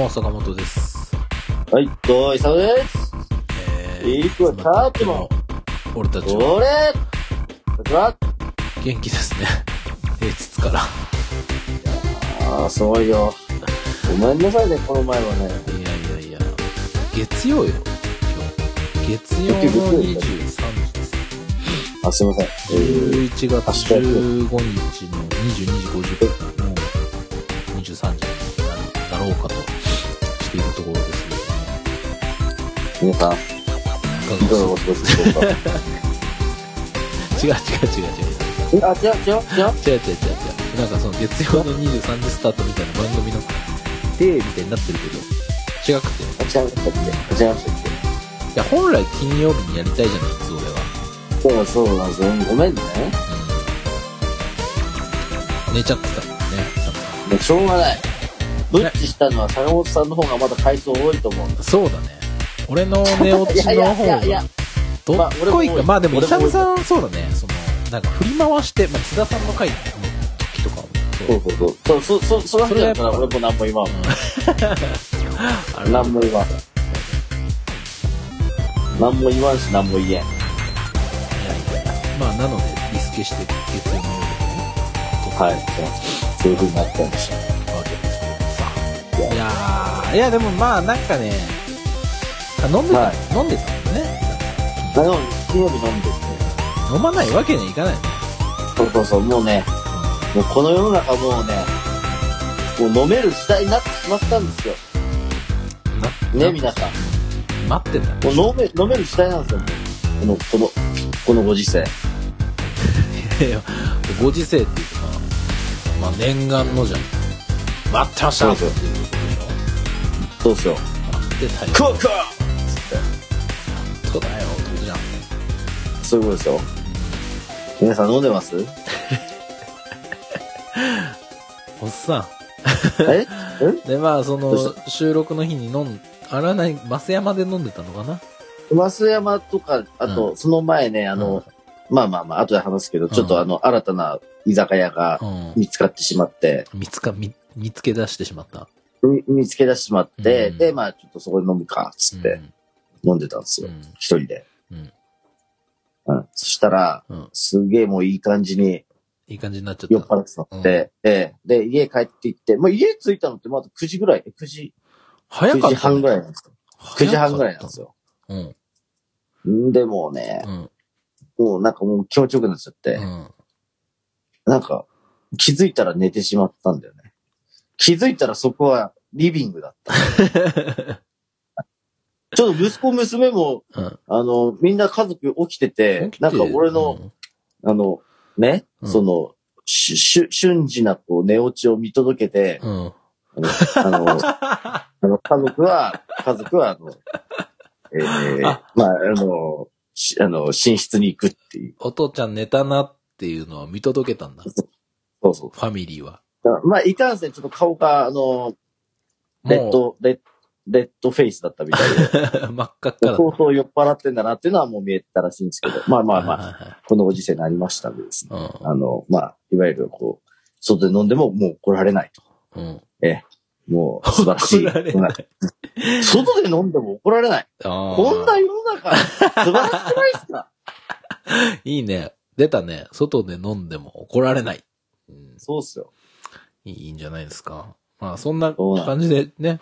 も、坂本です。はい、どういさまです。えいくら経っても、俺たちは俺こちら元気ですね。平日から。ああ、すごいよ。ごめんなさいね、この前はね。いやいやいや、月曜よ、今日。月曜の23時です。あ、すいません。えー、11月15日の22時50分の23時になるだろうかと皆さん。いかがお過ごしでしょうか。違う違う違う違う。え？あ、違う違う違う違う違う違う違う。なんかその月曜の23時スタートみたいな番組の手みたいになってるけど、違くて？あ、違いましたっけ違いましたっいや、本来金曜日にやりたいじゃないですか、俺は。けそうそうなんですよ。ごめんね。うん。寝ちゃってたもんね、もうしょうがない。ブッチしたのは坂本さんの方がまだ回数多いと思う。さん。そうだね。俺の寝落ちの方が、どっこいか。まあでも、イサムさん、そうだね、その、なんか振り回して、まあ、津田さんの回の時とかも、そう。そうそうそう。そう、そう、そ、その話だから俺も何も言わん。何も言わん。何も言わんし何も言えん。まあ、なので、リスケして、月曜の夜にね、はい。そういう風になっちゃいました。わけですけどさ。いやー、いやでもまあなんかね、あ飲んでた、はい飲んでたもんね。あの、金曜日飲んでて。飲まないわけにはいかない。そうそうそう、もうね、もうこの世の中もうね、もう飲める時代になってしまったんですよ。なね、皆さん。待ってた。もう飲め、飲める時代なんですよ。この、この、このご時世。いやご時世っていうか、まあ念願のじゃん。待ってましたっていうことでしそうっすよ。ょ。待ってたよ。クークそうだよ、ってことじゃん。ーそういうことですよ。皆さん飲んでます？おっさえ？えん？で、まあその、収録の日に飲ん、あらない、増山で飲んでたのかな？増山とか、あと、その前ね、あの、まあまあまあ、後で話すけど、ちょっとあの、新たな居酒屋がうん。見つかってしまって、見つか、見、見つけ出してしまった。み見つけ出してしまって、うん。で、まあ、ちょっとそこで飲むか、つって飲んでたんですよ。うん。一人で。うん。うん。そしたら、うん。すげえもういい感じにいい感じになっちゃった。酔っ払ってたって、ええで、家帰って行って、まあ、家着いたのってまだ9時ぐらい、9時、9早かった、時半ぐらいなんですよ。9時半ぐらいなんですよ。よ。うん。んで、もうねう、ん。もうなんかもう気持ちよくなっちゃって、うん。なんか、気づいたら寝てしまったんだよね。気づいたらそこはリビングだった。ちょっと息子娘も、うん。あの、みんな家族起きてて、なんか俺の、、あの、ね、うんその、ししゅ瞬時なこう寝落ちを見届けて、うん。うん。あの、あの 家族は、家族は、あの、えーあまあ、あの、しあの、寝室に行くっていう。お父ちゃん寝たなっていうのは見届けたんだ。フそうそう。ァミリーは。まあ、いかんせん、ちょっと顔が、あの、レッド、レッレッドフェイスだったみたいで、真っ赤っかだ。相当酔っ払ってんだなっていうのはもう見えてたらしいんですけど、まあまあまあ、あ。このご時世になりましたんでですね。うあの、まあ、いわゆるこう、外で飲んでももう怒られないと。ん。うん。もう素晴らしい。怒られない外で飲んでも怒られない。あこんな世の中、素晴らしくないですか？いいね。出たね。外で飲んでも怒られない。うん、そうっすよ。いいんじゃないですか。まあ、そんな感じでね。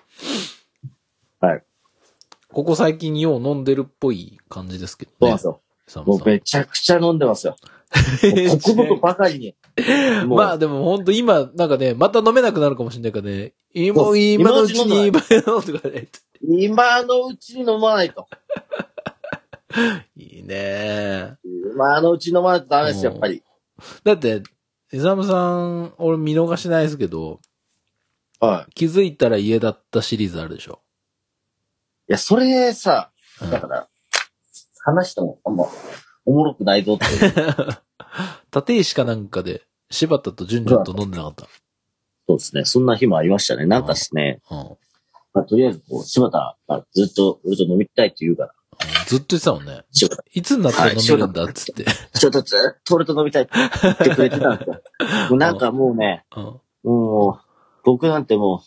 はい。ここ最近よう飲んでるっぽい感じですけどね。そうですよ。もうめちゃくちゃ飲んでますよ。もうここぞとばかりに。まあでも本当今、なんかね、また飲めなくなるかもしれないからね、今今のうちに今今のとかね。今のうちに飲まないと。いいね今のうちに飲まないとダメです、やっぱり。だって、イサムさん、俺見逃しないですけど、はい。気づいたら家だったシリーズあるでしょ。いや、それさ、うんだから、話してもあんまおもろくないぞって。立石かなんかで、柴田と純々と飲んでなかった？そうですね。そんな日もありましたね。なんかですね、うん。まあ、とりあえずこう、柴田がずっと俺と飲みたいって言うから、ずっと言ってたもんね。いつになったら飲めるんだ？っつって。ちょっとずっと俺と飲みたいって言ってくれてたんですよ。もうなんかもうね、うん。もう、僕なんても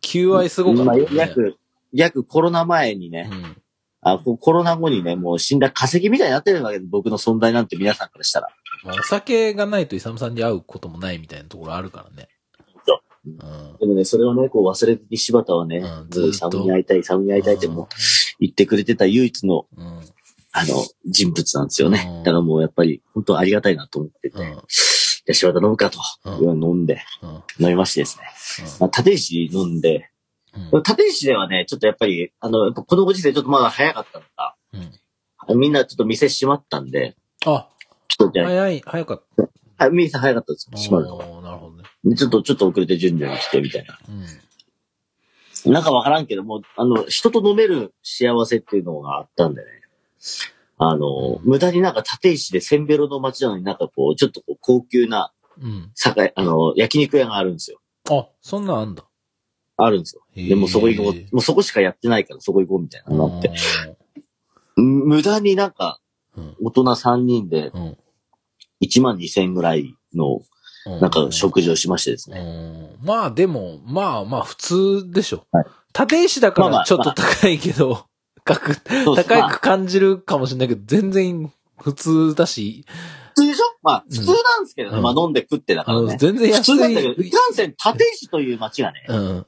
求愛すごかったまあよね。約、約コロナ前にね、うん。あこコロナ後にね、もう死んだ化石みたいになってるわけで、僕の存在なんて皆さんからしたら。まあ、お酒がないとイサムさんに会うこともないみたいなところあるからね。そううん。でもね、それをね、こう忘れずに柴田はね、うんずっとサムに会いたい、サムに会いたいってもう言ってくれてた唯一の、うん。うん。あの、人物なんですよね。うんだからもうやっぱり、本当ありがたいなと思ってて、うん。じゃあ柴田飲むかと、うん飲んで、うん。飲みましてですね。まあ、立石飲んで、うん。立石ではね、ちょっとやっぱり、あの、このご時世ちょっとまだ早かったのか、うん。みんなちょっと店閉まったんで、あ、ちょっとじゃあ、早い、早かった。はい、店早かったんですよ、閉まるのなるほどね。でちょっと、ちょっと遅れて順々に来てみたいな。うん。なんかわからんけども、あの、人と飲める幸せっていうのがあったんでね。あの、無駄になんか立石でセンベロの街なのになんかこう、ちょっとこう高級な、うん。酒、あの、焼肉屋があるんですよ。あ、そんなんあんだ。あるんですよ。でもうそこ行こう、もうそこしかやってないからそこ行こうみたいなのって。う無駄になんか、ん。大人3人でうん。1万2千円ぐらいの、うん。なんか食事をしましてですうね。ん。まあでも、まあまあ普通でしょ。はい立石だからちょっと高いけど、高く感じるかもしれないけど、全然普通だし、普通でしょ？まあ、普通なんですけどね。うんまあ飲んで食ってだあからね。の全然普。通なんだけど、いかんせん立石という街がね、うん。1000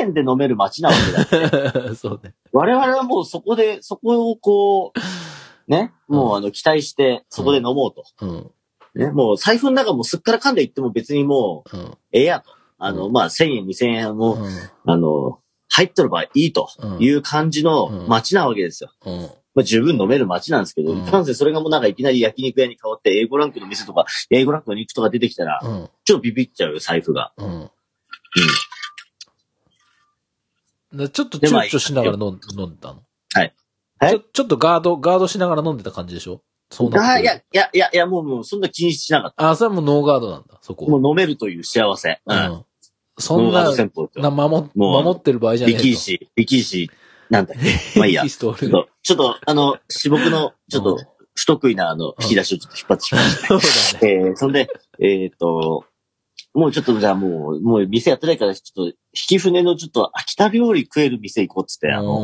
円で飲める街なわけだよ。そうね。我々はもうそこで、そこをこう、ね、もうあの、期待して、そこで飲もうと。うん。ね、もう財布の中もすっからかんでいっても別にもう、うん。ええやと。あの、うんまあ、1000円、2000円も、うん。あの、入っとればいいとうんいう感じの街なわけですよ。うん。まあ、十分飲める街なんですけど、うんいかんせんそれがもうなんかいきなり焼肉屋に変わって A5 ランクの店とか、A5 ランクの肉とか出てきたら、うん。ちょっとビビっちゃうよ、財布が。うん。でちょっと躊躇しながら飲ん飲んでたの？はい。ちょ、ちょっとガード、ガードしながら飲んでた感じでしょ？そうなってるあいや、いや、いや、いや、もう、もう、そんな気にしなかっあ、それはもうノーガードなんだ、そこた。もう飲めるという幸せ。ううん。ん。そんなな、よ。守、守ってる場合じゃねえと。力石、力石、なんだっけ？まあいいや。リストちょっと、ちょっと、あの、私僕の、ちょっと、不得意な、あの、引き出しをちょっと引っ張ってしまいました。そうだね。えー、そんで、えっ、と、もうちょっとじゃあもう、もう店やってないから、ちょっと、引き船のちょっと秋田料理食える店行こうっつって、あの、う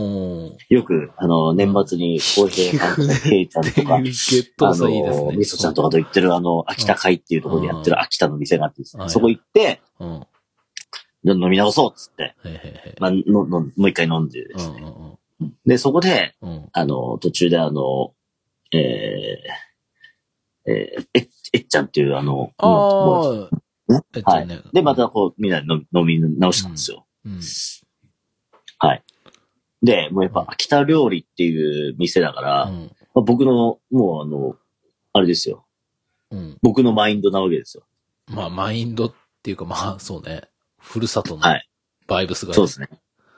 ん。よく、あの、年末に、浩平さんとか、ケイちゃんとか、あの、ね。みそちゃんとかと言ってる、あの、秋田会っていうところでやってる秋田の店があってですね、はいそこ行って、うん。飲み直そうっつって、いはいはい。まあ、ののもう一回飲んでですね、うんうんで、そこで、うん。うん。あの、途中であの、えー、えー、え、えっちゃんっていうあの、もうああ。ねえっとね。で、またこう、みんなで飲み直したんですよ。うん。はい。で、もうやっぱ秋田料理っていう店だから、うん。まあ僕の、もうあの、あれですよ。うん。僕のマインドなわけですよ。まあ、マインドっていうか、まあ、そうね。ふるさとのはいバイブスが。そうですね。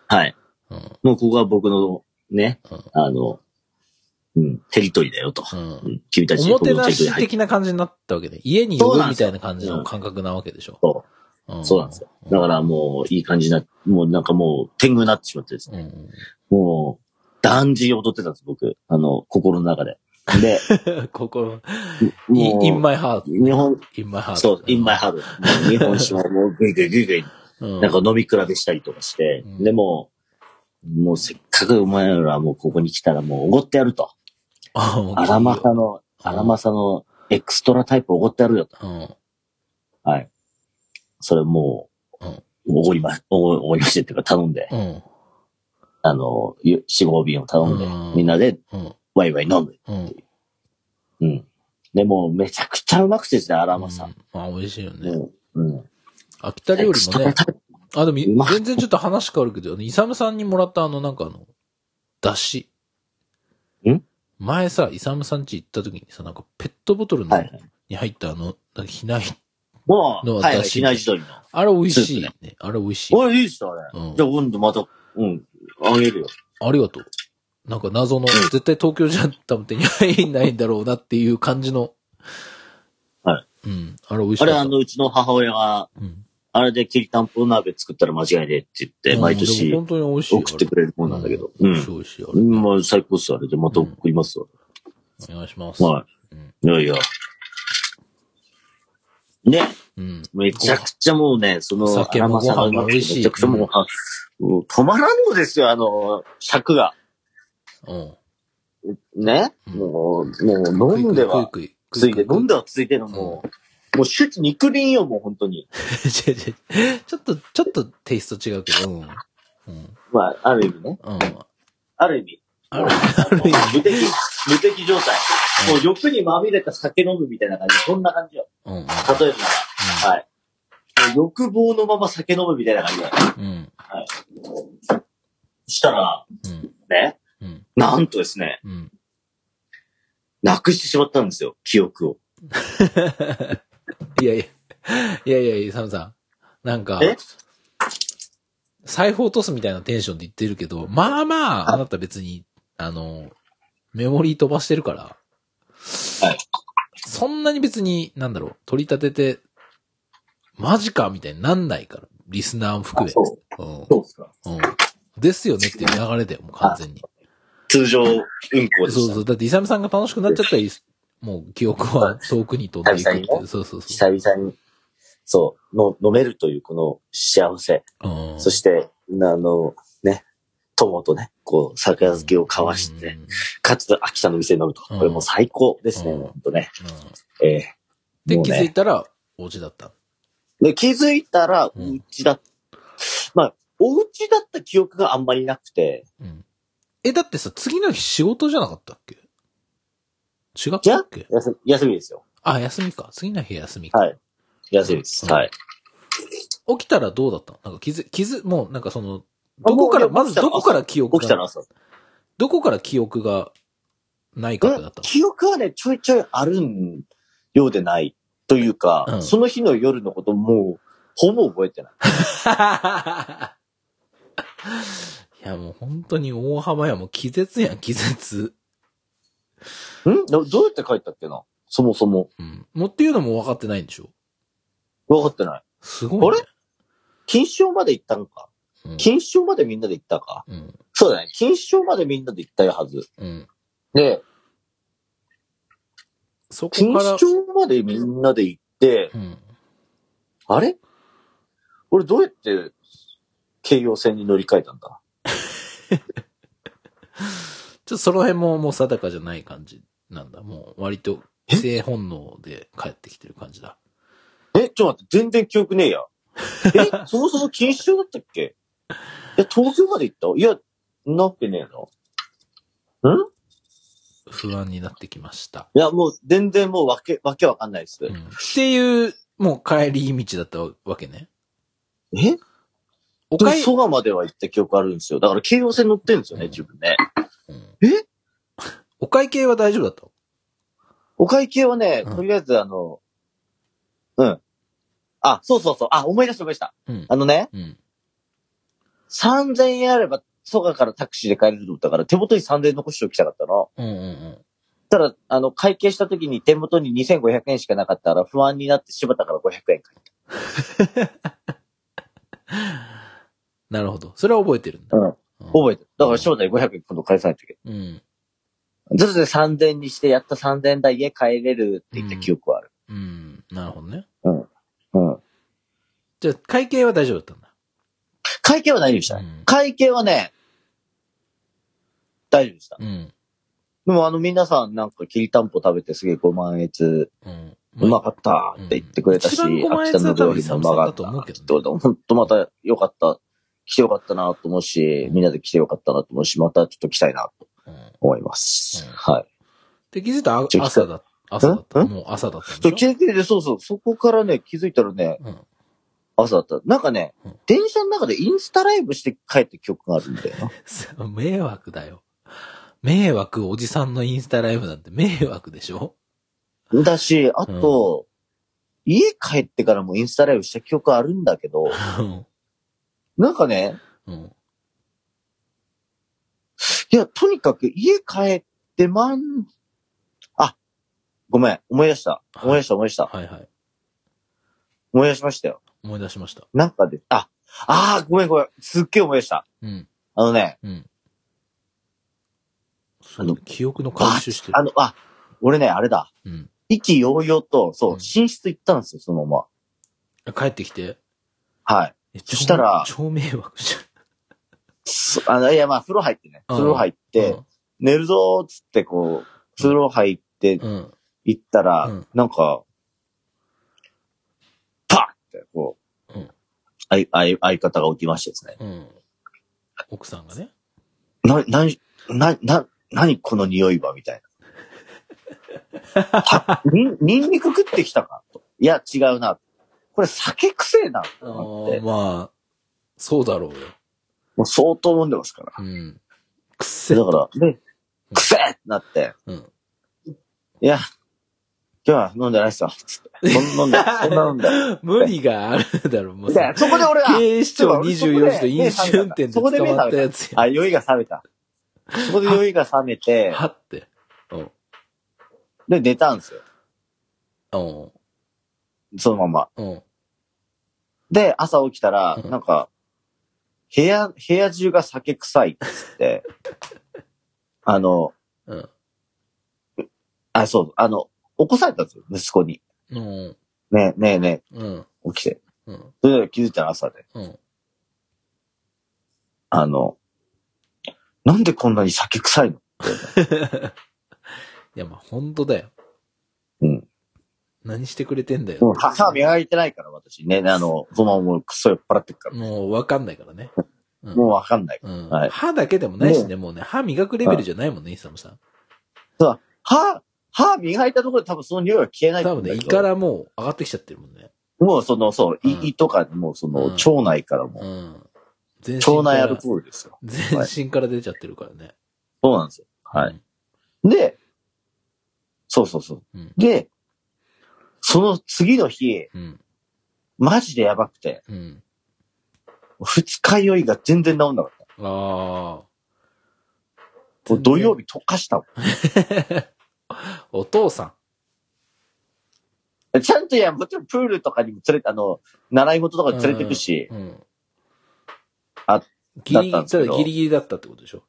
はい。うん。もうここは僕のね、うんあの、うん、テリトリーだよと。うんうん、君たちおもてなし的な感じになったわけで。家に呼ぶみたいな感じの感覚なわけでしょ。そうんそうなんですよ。だからもういい感じな、もうなんかもう天狗になってしまってですね。うん。もう、断じ踊ってたんです、僕。あの、心の中で。で、心、もう、in my heart. 日本、in my heart. そう、in my heart。もう日本酒ももうグイグイグイグイ、うん。なんか飲み比べしたりとかして、うんでも、もうせっかくお前らはもうここに来たらもうおごってやると。あ、もう荒政の、荒政のエクストラタイプおごってやるよと。うん。はい。それもう、うんおごりま、おごりましてっていうか頼んで、うん。あの、ゆ四合瓶を頼んで、うんみんなでうん。ワイワイ飲む。うん。うん。でも、めちゃくちゃうまくてですね、荒政。まあ、美味しいよね。うん。うん。秋田料理もね。あ、でも、全然ちょっと話変わるけど、イサムさんにもらったあの、なんかあの、だし。ん？前さ、イサムさん家行った時にさ、なんかペットボトルの。に入ったあの、なんかひない、のだし比内地鶏の。あれ美味しいね。あれ美味しい。おい、いいっすよ、あれ。うんじゃあ、今度また、うん、あげるよ。ありがとう。なんか謎の、絶対東京じゃ多分手に入んないんだろうなっていう感じの。はい。うん。あれ美味しかった。あれ、あの、うちの母親が、うん、あれできりたんぽ鍋作ったら間違いねえって言って、毎年も本当に美味しい。送ってくれるもんなんだけど。うんう美味しい美味しい。あれん。まあ、最高っすよ、あれで。また送りますわ。お願いします。はうんい。いやいや。ね。うん。めちゃくちゃもうね、その、酒もご飯も美味しいめちゃくちゃもう、もう止まらんのですよ、あの、尺が。うん。ね？うんもう、もう飲んでは、ついて、飲んでは。はついてのもう、もう手肉林よ、もう本当に。違う違うちょっと、ちょっとテイスト違うけど、うん。うん。まあ、ある意味ね。うん。ある意味。あるあの無敵、無敵状態。もう欲にまみれた酒飲むみたいな感じ。そんな感じよ。うん。うん。例えばなら。はい。もう欲望のまま酒飲むみたいな感じだよ。うん。そしたら、うん。ね？うん。なんとですね、うん。なくしてしまったんですよ。記憶を。いやいや、いやいやいや、サムさん。なんかえ、財布落とすみたいなテンションで言ってるけど、まあまあ、あなた別に、あの、メモリー飛ばしてるから。はい。そんなに別に、なんだろう、取り立てて、マジかみたいになんないから。リスナーも含め。そう。うん。そうですか。うん。ですよねっていう流れだよ、もう完全に。通常運行でした。そうそう。だって、イサムさんが楽しくなっちゃったらもう記憶は遠くに飛んでいくっていう。そうそうそ久々に、そう、の飲めるというこの幸せ。う。うん。そして、あの、ね、友とね、こう、酒漬けを交わして、うんかつ秋田の店で飲むと。うんこれもう最高ですね、うんほんとね。うんええで、気もうねづいたら、お家だった。で、気づいたら、うんうちだ、まあ、お家だった記憶があんまりなくて、うん。え、だってさ、次の日仕事じゃなかったっけ？違ったっけ？休休みですよ。あ、休みか。次の日休みか。はい。休みです。うんはい。起きたらどうだったの？なんか気づ、気づ、もうなんかその、どこから、まずどこから記憶が、起きたら朝。どこから記憶がないかだった記憶はね、ちょいちょいあるんようでない。というか、うんその日の夜のこともう、ほぼ覚えてない。いやもう本当に大浜やもう気絶やん、気絶。ん？どどうやって帰ったっけな？そもそも。うん。もうっていうのも分かってないんでしょ？分かってない。すごい、ね。あれ？錦糸町まで行ったのか？うん錦糸町までみんなで行ったか？うん。そうだね。錦糸町までみんなで行ったはず。うん。で、そこから錦糸、町までみんなで行って、うん。あれ？俺どうやって京葉線に乗り換えたんだ？っとその辺ももう定かじゃない感じなんだ。もう割と性本能で帰ってきてる感じだ。え、ちょっと待って、全然記憶ねえや。え、そもそも錦糸町だったっけ？いや、東京まで行った？いや、なわけねえな。ん？不安になってきました。いや、もう全然もうわけ、わけわかんないです。うん。っていう、もう帰り道だったわけね。え？おかえ、蘇我までは行った記憶あるんですよ。だから京葉線乗ってるんですよね、うん自分ね。うんえ？お会計は大丈夫だった？お会計はね、うんとりあえずあの、うん。あ、そうそうそう。あ、思い出した思い出した。うん。あのね、うん。3000円あれば、蘇我からタクシーで帰れると思ったから、手元に3000円残しておきたかったの。うんうんうん。ただ、あの、会計した時に手元に2500円しかなかったら不安になって柴田から500円返った。なるほど。それは覚えてるんだ。うん。うん覚えてる。だから柴田に500円今度返さないといけうん。ない。ずるで3000円にして、やった3000円台家帰れるって言った記憶はある。うん。なるほどね。うん。じゃあ、会計は大丈夫だったんだ。会計は大丈夫でした。うん会計はね、大丈夫でした。うん。でもあの皆さんなんかきりたんぽ食べてすげえご満悦、うん。うまかったって言ってくれたし、うん一番ご満秋田の料理もうまかったどねって言ってほんとまたよかった。来てよかったなと思うし、みんなで来てよかったなと思うし、またちょっと来たいなとうん。思います。うんはい。で、気づいたら朝だ、朝だった？んもう朝だったんそう、気づいて、そうそう、そこからね、気づいたらね、うん。朝だった。なんかね、うん電車の中でインスタライブして帰った記憶があるんだよな。迷惑だよ。迷惑おじさんのインスタライブなんて迷惑でしょ？だし、あと、家帰ってからもインスタライブした記憶あるんだけど、うんなんかね、うん。いや、とにかく家帰ってまん、あ、ごめん、思い出した。思い出した、思い出した。はいはい。思い出しましたよ。思い出しました。なんかで、あ、あーごめんごめん。すっげえ思い出した。うん。あのね、うん。そう記憶の回収してる。あの、あ、俺ね、あれだ。うん。意気揚々と、そう、うん寝室行ったんですよ、そのま帰ってきて？ま。はい。えそしたら超超迷惑じそあの、いや、まあ、風呂入ってね。うん風呂入っゃん。て、寝るぞーっつって、こう、風呂入って。行ったら、うんなんか、パッって、こう、うん相相相方が起きましてですね。うん。奥さんがね。な、な、な、な、何この匂いはみたいな。はにん、ニンニク食ってきたかと。いや、違うな。これ酒臭えな。あと思ってーまあ、そうだろうよ。もう相当飲んでますから。うん。くっせだから、で、くせえってなって、うん。いや、今日は飲んでないっすよ。つって。飲んで、そんな飲んで。無理があるだろう、もうさで、そこで俺は、警視庁24時と飲酒運転で捕まったやつや。あ、酔いが冷めた。そこで酔いが冷めて、はって。うん。で、寝たんですよ。うん。そのまま。うん。で、朝起きたら、うんなんか、部屋、部屋中が酒臭いっつって、あの、うん。あ、そう、あの、起こされたんですよ、息子に。うん。ねえ、ねえねうん。え、起きて。うん。それで気づいたら朝で。うん。あの、なんでこんなに酒臭いの いや、まあ、本当だよ。うん。何してくれてんだよ。もう歯磨いてないから、私ね。あの、そのままもうクソ酔っ払ってるから。もうわかんないからね。う んもうわかんない。うんはい歯だけでもないしね、もうね、歯磨くレベルじゃないもんね、イサムさん。歯、歯磨いたところで多分その匂いは消えないと多分ね、胃からもう上がってきちゃってるもんね。もうその、そう、うん胃胃とか、もうその、うん腸内からも、うん。全身腸内アルコールですよ。全身から出ちゃってるからね。そうなんですよ。はい。い。で、そうそうそう。うん。で、その次の日、うん。マジでやばくて、うん。二日酔いが全然治んなかった。ああ。もう土曜日溶かしたも お父さん。ちゃんといや、もちろんプールとかにも連れて、あの、習い事とかに連れてくし、ん。うん。あ、ギリギリ、だったんですけどただギリギリだったってことでしょ？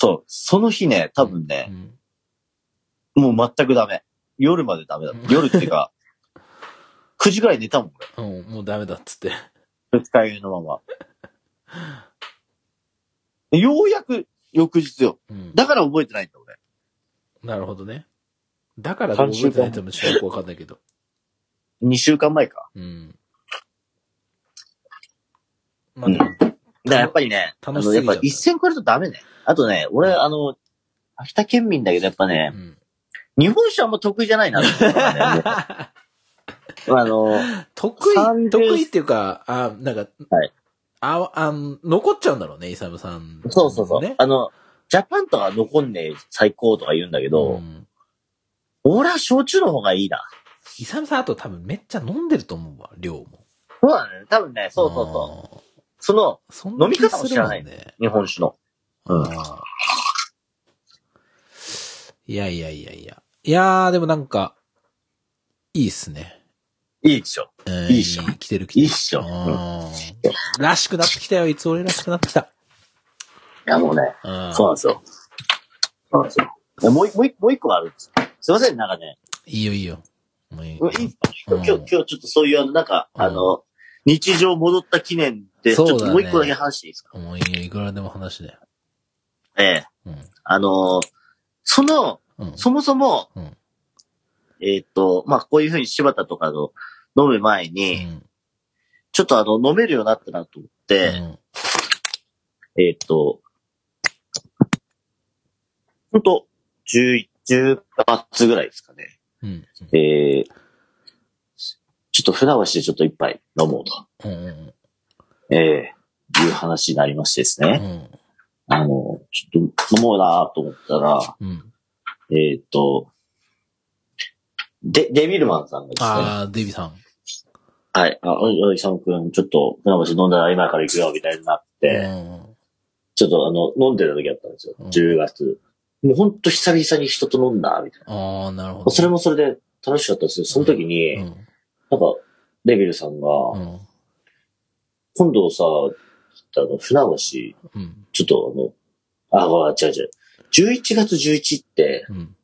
そう、その日ね、多分ね、もう全くダメ。夜までダメだった。夜っていうか、9時ぐらい寝たもん、うん。うん、もうダメだっつって。俺。二日酔いのまま。ようやく翌日よ。うん。だから覚えてないんだ、俺。なるほどね。だから覚えてないともちょっとよくわかんないけど。2週間前か。うん。まあでも、だからやっぱりね、あの、やっぱ楽しすぎちゃった一線超えるとダメね。あとね、俺、あの、秋田県民だけどやっぱねう、ん。日本酒はあんま得意じゃないなね。も うあの、得意、30得意っていうか、あ、なんか、はいあ、あ残っちゃうんだろうね、イサムさん、そうそうそう。ね。あの、ジャパンとか残んねえ最高とか言うんだけど、うん俺は焼酎の方がいいな。イサムさんあと多分めっちゃ飲んでると思うわ、量も。そうだね。多分ね、そうそうそう。う。その、そ飲み方も知らないね。日本酒の。うん。いやいやいやいや。いやー、でもなんか、いいっすね。いいでしょ。うんいいっしょ来てる来てる。いいっしょ。うんらしくなってきたよ。いつ俺らしくなってきた。や、もうね、うんそうなんですよ。そうなんですよ。いやもう一、もう一もう一個あるんです。すいません、なんかね、いいよいいよ。もういい今日、うん今日、今日ちょっとそういう、あの、なんか、うんあの、日常戻った記念で、ちょそうだねっともう一個だけ話していいですか？もういいよ。いくらでも話だよ。ええ。うん。あのーその、うん。そもそも、うんえーっと、まあ、こういうふうに柴田とかの飲む前に、うんちょっとあの、飲めるようになったなと思って、うんえーっと、ほんと、10、10月ぐらいですかね。うん。えー、ちょっと船橋でちょっと一杯飲もうと、うん。うん。えー、いう話になりましてですね。うん。あの、ちょっと飲もうなと思ったら、うん。えーっと、デ、デビルマンさんがですね、ああ、デビさん。はい。あ、おい、おい、さんくん、ちょっと、船橋飲んだら今から行くよ、みたいになって、うんちょっとあの、飲んでる時だったんですよ。うん10月。もうほんと久々に人と飲んだ、みたいああ、なるほな。ど。それもそれで楽しかったんですよ。その時に、うん。なんか、レビルさんが、うん。今度さ、あの、船橋、うん。ちょっとあの、あ、違う違う。11月11って、うん。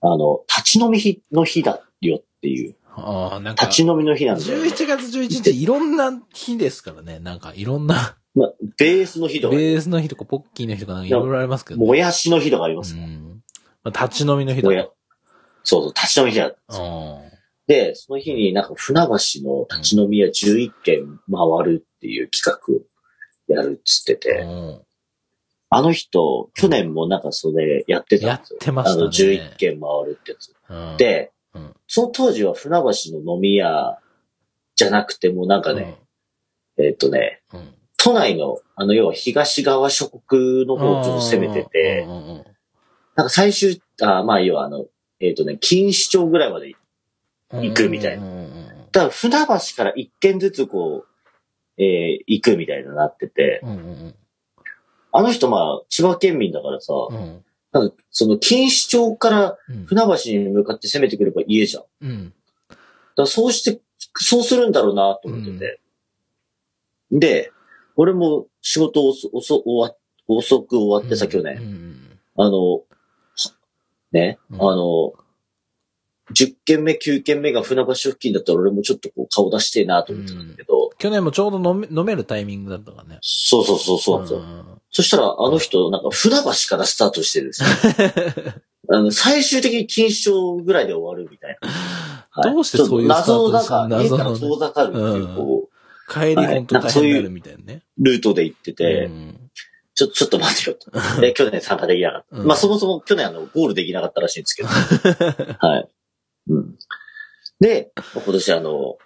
あの、立ち飲み日の日だよっていう。ああ、なんか、立ち飲みの日なんで。11月11日いろんな日ですからね。なんかいろんな、まあ、ベースの日とか、ベースの日とかポッキーの日とかなんかいろいろありますけど、ね。もやしの日とかあります。うん。まあ、立ち飲みの日と。そうそう、立ち飲み日だ。あで、その日になんか船橋の立ち飲み屋11軒回るっていう企画をやるっつってあ。て、うんあの人、去年もなんかそれやってたやっんですよ。てましたね。あの、11軒回るってやつ。うん、で、うんその当時は船橋の飲み屋じゃなくてもうなんかね、えっとね、うん、うん。都内の、あの、要は東側諸国の方をちょっと攻めててう、んうんうんなんか最終、あまあ要はあの、えっ、とね、錦糸町ぐらいまでうん行くみたいなうんうんうんだから船橋から一軒ずつこう、えー行くみたいになってて、うんうんあの人まあ、千葉県民だからさ、うんうんなんかその錦糸町からうん船橋に向かって攻めてくれば家じゃん。うんらそうして、そうするんだろうなと思ってて。で、俺も仕事遅遅終わ遅く終わってさ、去うん年。うんあの、はね、うんあの、10軒目、9軒目が船橋付近だったら俺もちょっとこう顔出してえなと思ってたんだけど、去年もちょうど飲め飲めるタイミングだったからね。そうそうそうそうなんそしたら、あの人、なんか、船橋からスタートしてるんですよ。あの、最終的に錦糸町ぐらいで終わるみたいな。はいどうしてそういうスター謎の、なんトですか、家から遠ざかるっていう、こう、帰り本当大変になるみたいなね。ルートで行ってて、うんちょ、ちょっと待ってよと。で、去年参加できなかった。うんまあ、そもそも去年あの、ゴールできなかったらしいんですけど。はい。うん。で、今年あのうん、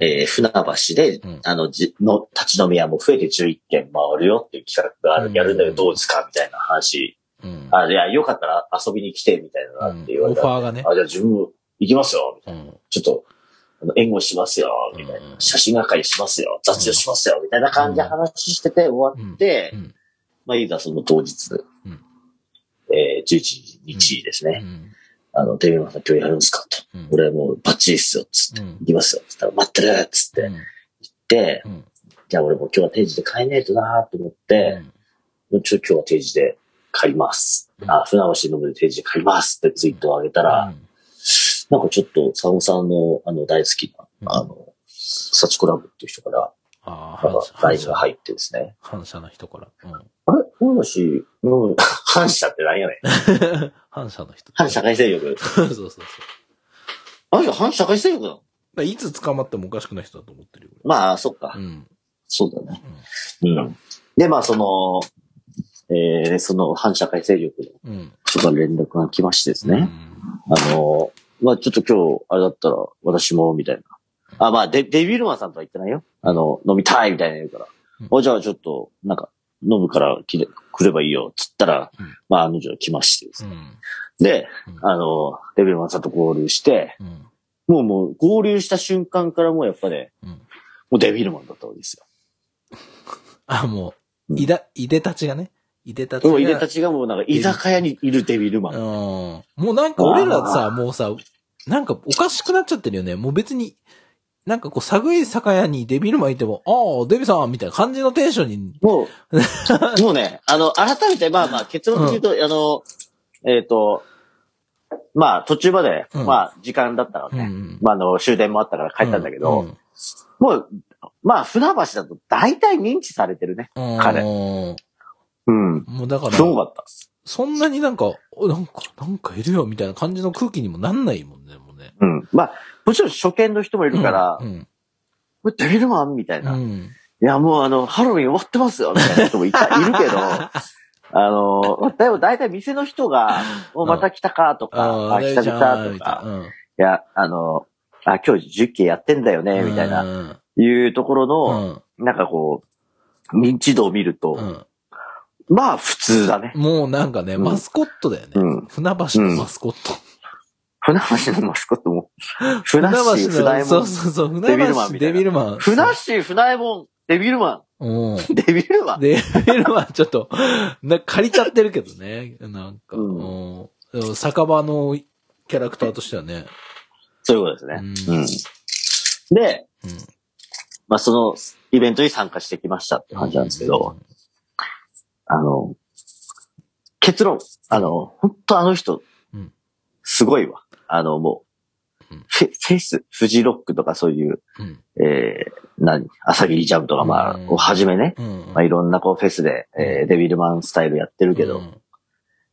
えー船橋で、うん。あの、じ、の、立ち飲み屋も増えて11軒回るよっていう企画がある、うん。やるんだけどどうですかみたいな話。うん。あ、いや、よかったら遊びに来て、みたいなって言わオれたら、ファーがね。あ、じゃあ自分も行きますよ。うん。ちょっと、あの援護しますよ、みたいな。うん。写真係しますよ、雑誌をしますよ、みたいな感じで話してて終わって、うん。まあ、いざその当日、うん。えー、11日ですね。うんあの、デビューマンさん今日やるんすか？と。うん。俺もうバッチリっすよ、つって。うん。行きますよ、つったら、待って。るっつって。うん。で、うんじゃあ俺も今日は定時で帰んねえとなと思って、もうちょ、今日は定時で帰ります。うん。あ、船橋ので定時で帰りますってツイートを上げたら、うん。なんかちょっと、佐野さんの、あの、大好きな、うん。あの、サチコラブっていう人から、ああ、反射が入ってですね。反射の人から。うんあれ船橋の、反社って何やねん。反射の人。反社会勢力。そうそうそう。あの人反社会勢力なの？だからいつ捕まってもおかしくない人だと思ってるよ。まあ、そっか。俺うん。そうだね。うん。で、まあ、その、えー、その反社会勢力のうん。人から連絡が来ましてですね。うん。あの、まあ、ちょっと今日、あれだったら、私も、みたいな。あ、まあ、デ、デビルマンさんとは言ってないよ。あの、飲みたいみたいな言うから。うんお、じゃあちょっと、なんか、飲むから来れ来ればいいよ、つったら、うんまあ、あの女来ましてですね。うん。で、うんあの、デビルマンさんと合流して、うん。もうもう合流した瞬間からもうやっぱね、うん。もうデビルマンだったわけですよ。あ、もう、うんいだ、いでたちがね。いでたちが。いでたちがもうなんか居酒屋にいるデビルマン。うん。もうなんか俺らさ、もうさ、なんかおかしくなっちゃってるよね。もう別に、なんかこう、寒い酒屋にデビルマンいても、ああ、デビさんみたいな感じのテンションに、もう、もうね、あの、改めて、まあまあ、結論で言うと、あの、えっ、と、まあ、途中まで、うんまあ、時間だったからね。うんまあ、あの、終電もあったから帰ったんだけど、うんもう、まあ、船橋だと大体認知されてるね。うん彼もうん。うだからす、ごかった。そんなになんか、おなんか、なんかいるよみたいな感じの空気にもなんないもんね、もうね。うん。まあ、もちろん初見の人もいるから、うん。これデビルマン？みたいな。いうん。や、もうあの、ハロウィン終わってますよみたいな人もいた、いるけど、あの、でも大体店の人が、おまた来たかとか、ああ、久々とか、うん。いや、あの、あ、今日10期やってんだよね、みたいな、な。いうところうの、ん。なんかこう、認知度を見ると、うん。まあ普通だね。もうなんかね、うんマスコットだよね。うん船橋のマスコット。船橋のマスコットも、船橋、船の、江門、そうそうそう、船デビルマン橋、みたいなデビルマン。船橋、船江門、デビルマうん。ン、デビルマン。デビルマンちょっと、な借りちゃってるけどね。なんか、うん酒場のキャラクターとしてはね。そういうことですね。うんうん。で、うん。まあそのイベントに参加してきましたって感じなんですけど、あの、結論、あの、本当あの人、うんすごいわ。あの、もううん、フェス、フジロックとかそういう、うん。えー、何？朝霧ジャムとか、まあ、うんこうはじめね、うん。まあ、いろんなこうフェスで、えーデビルマンスタイルやってるけど、うん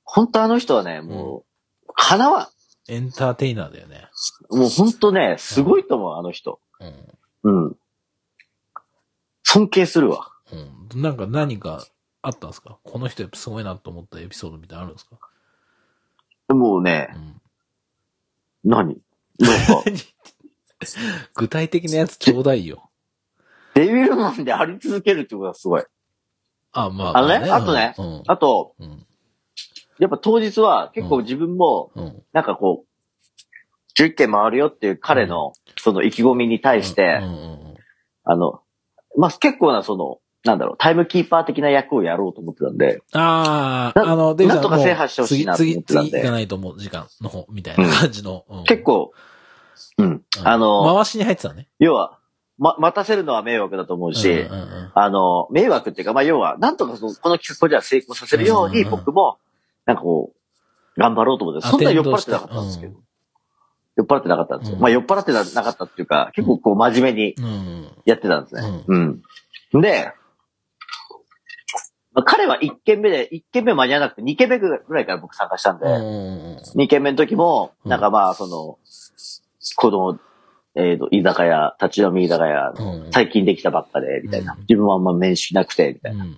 本当あの人はね、もう、かなわエンターテイナーだよね。ん。もう本当ね、すごいと思う、あの人。うん。うん。尊敬するわ。うん。なんか何かあったんですか？この人やっぱすごいなと思ったエピソードみたいなのあるんですか？もうねう、ん。何？なんか、具体的なやつちょうだいよ。デビルマンであり続けるってことがすごい。あ、まあ。あのねまあとねうん。あと、うん。やっぱ当日は結構自分も、うん。なんかこう、11件回るよっていう彼の、その意気込みに対して、あの、まあ、結構なその、なんだろう、タイムキーパー的な役をやろうと思ってたんで、ああ、なあの、デビさんなんとか制覇してほしいなと思ってたんで次、次、次行かないと思う時間の方、みたいな感じの。うん結、構、うん、うんあの、回しに入ってたね。要は、ま、待たせるのは迷惑だと思うし、うんうんうんあの、迷惑っていうか、まあ、要は、なんとかそのこの企画をじゃあ成功させるように、うんうんうん僕も、なんかこう、頑張ろうと思って、そんな酔っ払ってなかったんですけど。酔っ払ってなかったんですよ。うんまあ、酔っ払ってなかったっていうか、結構こう、真面目にうんうん。やってたんですね。うん。で、まあ、彼は1件目で、1件目間に合わなくて、2件目ぐらいから僕参加したんで、うんうんうん2件目の時も、うんなんかまあ、その、この、えっ、と、居酒屋、立ち飲み居酒屋。最近できたばっかで、みたいな。うん自分はあんま面識なくて、みたいな。うん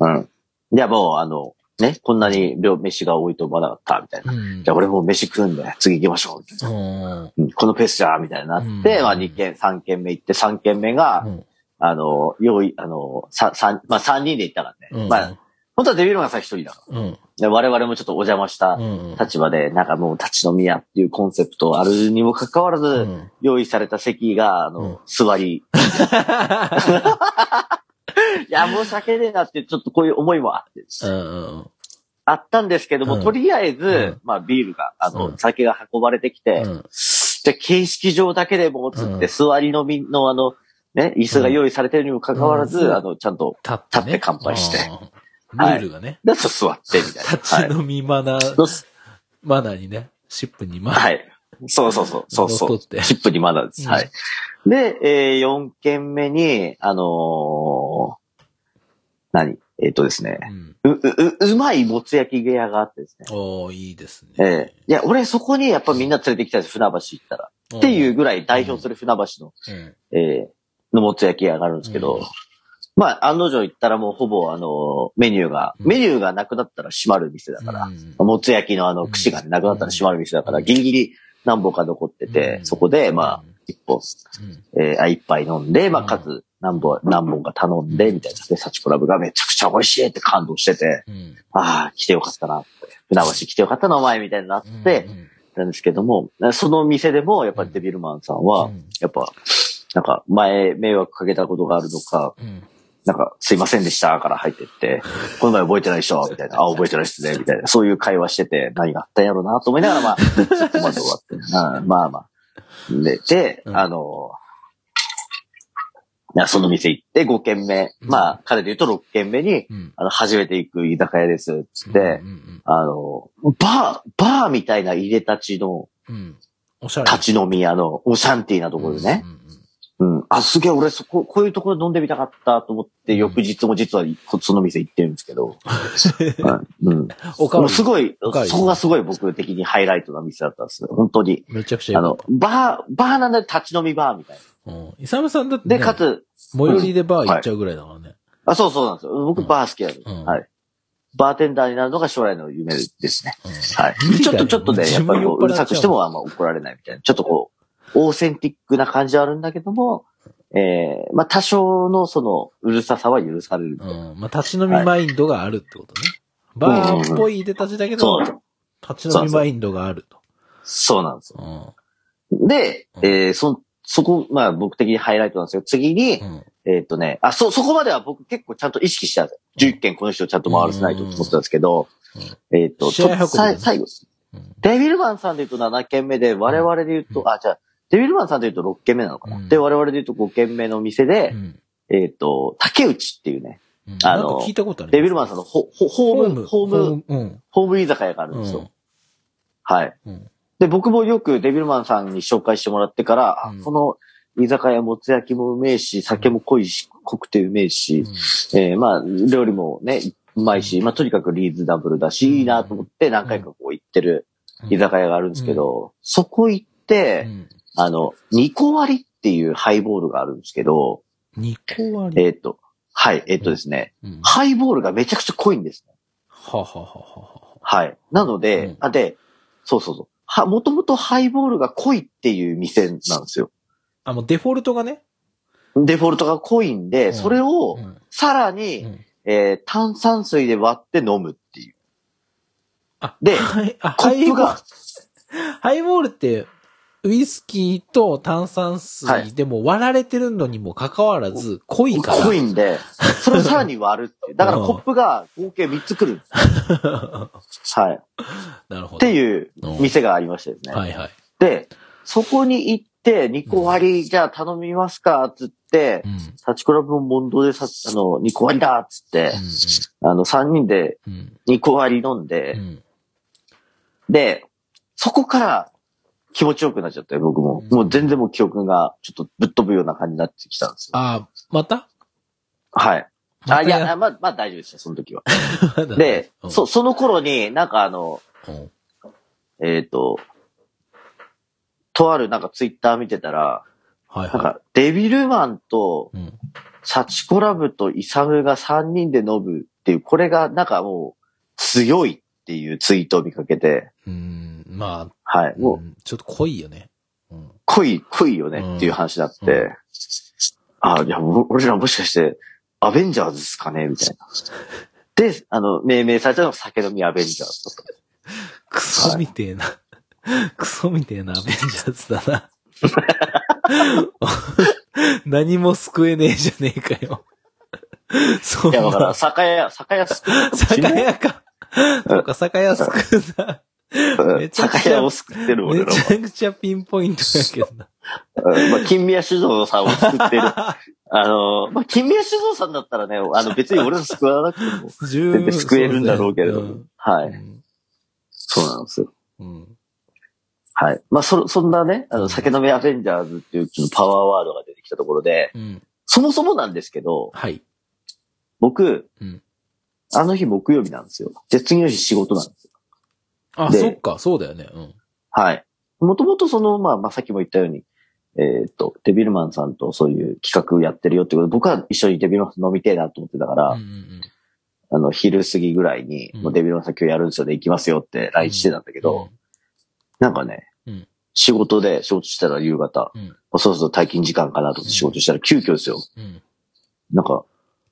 うん。じゃあもう、あの、ね、こんなに量、飯が多いと思わなかった、みたいな。うん。じゃあ俺もう飯食うんで、次行きましょう、みたいな。このペースじゃ、みたいになって、うんまあ2件、3件目行って、3件目が、うんあの、用意、あの、さ、三、まあ3人で行ったからね。うん。まあ、本当はデビルマンさん一人だかうん。ら。で我々もちょっとお邪魔したうん。立場で、なんかもう立ち飲み屋っていうコンセプトあるにもかかわらず、うん用意された席が、あの、うん座り。いや、申し訳ねえなって、ちょっとこういう思いもあって、うんうんあったんですけども、うんとりあえず、うんまあビールが、あの、うん酒が運ばれてきて、うん。で、形式上だけでもつって、うん座り飲みのあの、ね、椅子が用意されてるにもかかわらず、うんあの、ちゃんと、立って乾杯してうん。ルールがね。だと座って、みたいな。立ち飲みマナー、そうっすマナーにね、シップにマナー。はい。そうそうそう。そうそう。乗っ取ってチップにまだです。うんはい。で、えー、4件目に、あのー何？えっ、とですね、うん。う、う、う、うまいもつ焼き屋があってですね。おー、いいですね。ええいや、俺そこにやっぱみんな連れてきたんです、船橋行ったら。っていううぐらい代表する船橋の、ん。うん。えーのもつ焼き屋があるんですけど、うん。まあ、案の定行ったらもうほぼあの、メニューが、うん。メニューがなくなったら閉まる店だから、うん。もつ焼きのあの、串がねなくなったら閉まる店だから、うん。ギリギリ何本か残ってて、うん。そこで、まあ、一本、うん。えーあ一杯飲んで、まあ、うんかつ、何本、何本か頼んで、みたいな。で、サチコラブがめちゃくちゃ美味しいって感動してて、うん。ああ、来てよかったなって。船橋来てよかったな、お前、みたいになって、うん、なんですけども、その店でも、やっぱりデビルマンさんは、うん。やっぱ、なんか、前、迷惑かけたことがあるのか、うん。なんか、すいませんでしたから入ってって、この前覚えてないでしょみたいな。あ、覚えてないっすねみたいな。そういう会話してて、何があったんやろうなと思いながら、まあ、そこまで終わって。うんまあまあ。で、で、うんあの、その店行って5軒目。うんまあ、彼で言うと6軒目に、うん。あの、初めて行く居酒屋です。つって、うんうんあの、バー、バーみたいな入れたちの、うん。立ち飲み屋の、オシャンティーなところでね。うんうんうん。あ、すげえ、俺そこ、こういうところで飲んでみたかったと思って、うん翌日も実はその店行ってるんですけど。うん。うん。おかもうすごいそこがすごい僕的にハイライトな店だったんですよ。本当に。めちゃくちゃあの、バー、バーなんだよ立ち飲みバーみたいな。うん。イサムさんだって、で、ね、かつ、最寄りでバー行っちゃうぐらいだからね。あ、そうそうなんですよ。僕うんバー好きなの。うんはい。バーテンダーになるのが将来の夢ですね。うんはい。ちょっと、ちょっとね、やっぱりこううるさくしてもあんま怒られないみたいな。ちょっとこう、オーセンティックな感じはあるんだけども、えー、まあ多少のその、うるささは許される。うん。まあ、立ち飲みマインドがあるってことね。バーっぽいいでたちだけど、そう。立ち飲みマインドがあると。そうなんですよ。うん。で、うんえー、そ、そこ、まあ僕的にハイライトなんですよ。次に、うん。えーっとね、あ、そ、そこまでは僕結構ちゃんと意識したんですよ。11件この人をちゃんと回らせないと思ってたんですけど、えーっと、最後、うんデビルマンさんで言うと7件目で、我々で言うと、うんあ、じゃあ、デビルマンさんで言うと6件目なのかな。うんで、我々で言うと5件目の店でう、ん。えーっと、竹内っていうね、うんあの聞いたことある。デビルマンさんのホホホーム、ホーム、うん。ホーム居酒屋があるんですよ。うん。はい。うん。で、僕もよくデビルマンさんに紹介してもらってから、この居酒屋もつ焼きもうめえし、酒も濃いし、濃くてうめえし、えーまあ、料理もね、うまいし、まあ、とにかくリーズナブルだし、いいなと思って何回かこう行ってる居酒屋があるんですけど、そこ行って、うん。あの、ニコ割りっていうハイボールがあるんですけど、ニコ割り？えっ、と、はい、えっ、とですね、うん。ハイボールがめちゃくちゃ濃いんですね。ははははは。はい。なので、うんあ、で、そうそうそう。は、もともとハイボールが濃いっていう店なんですよ。あ、もうデフォルトがね？デフォルトが濃いんで、うんそれをうん。さらに、うんえー炭酸水で割って飲むっていう。あ、ではい、あ、コップが、ハイボールって、ウイスキーと炭酸水でも割られてるのにもかかわらず、濃いから。濃いんで、それをさらに割るって。だからうんコップが合計3つ来る。はい。っなるほど。ていう店がありましてですね。はいはい。で、そこに行って、2個割り、じゃあ頼みますか、つってう、ん。立ちコラボも問答でさ、あの、2個割りだっつって、あの、3人でうん。うん。2個割り飲んうで、ん。で、そこから気持ちよくなっちゃって、僕も。うんもう全然もう記憶がちょっとぶっ飛ぶような感じになってきたんですよ。あ、また？はい。あ、いや、まあ、まあ大丈夫ですよ、その時は。で、うんそ、その頃に、なんかあの、うんえっ、と、とあるなんかツイッター見てたら、なんはいはかデビルマンとい。うん。サチコラブとイサムが3人で飲むっていう、これがなんかもう強いっていうツイートを見かけて、うん。まはい。あ、もううんちょっと濃いよね。うん。濃い、濃いよねっていう話になって、うんあ、いや、も俺らもしかしてアベンジャーズですかねみたいな。で、あの、命名されたのが酒飲みアベンジャーズだった。クソみてえな。クソみてえなアベンジャーズだな。何も救えねえじゃねえかよ。そんいや、だから、な、酒屋、酒屋救うかもし酒。屋か。そうか、酒屋救うな。めちゃくちゃ酒屋を救ってる俺めらは。ちゃくちゃピンポイントやけどな。うんまあ、金宮酒造さんを救ってる。あの、まあ、金宮酒造さんだったらね、あの、別に俺ら救わなくても、十全然救えるんだろうけれども。うんはい。うんそうなんですよ。うん。はい。まあ、そ、そんなね、あの、酒飲みアベンジャーズっていうパワーワードが出てきたところで、うん。そもそもなんですけど、はい。僕、うんあの日木曜日なんですよ。で、次の日仕事なんですよ。あ、でそっか、そうだよね。うん。はい。もともとその、まあ、まあ、さっきも言ったように、えーっと、デビルマンさんとそういう企画やってるよってことで、僕は一緒にデビルマンさん飲みてえなと思ってたから、うんうんあの、昼過ぎぐらいに、うんもうデビルマンさん今日やるんですよね、行きますよって LINE してたんだけど、なんかね、うん仕事で、仕事したら夕方、うそろそろ退勤時間かなと思って仕事したら急遽ですよ。うん。うん。なんか、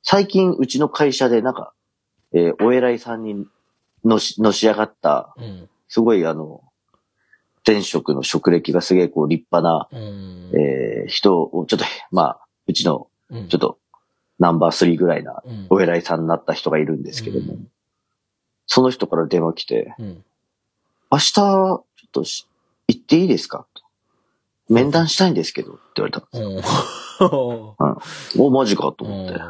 最近うちの会社でなんか、えーお偉いさんにのし、のし上がった、うん。すごいあの、前職の職歴がすげえこう立派な、うん。えー人を、ちょっと、まあ、うちの、うんちょっと、ナンバー3ぐらいな、うんお偉いさんになった人がいるんですけども、うんその人から電話来て、うん。明日、ちょっとし、行っていいですか？と面談したいんですけど、って言われた。うん。お、マジかと思って。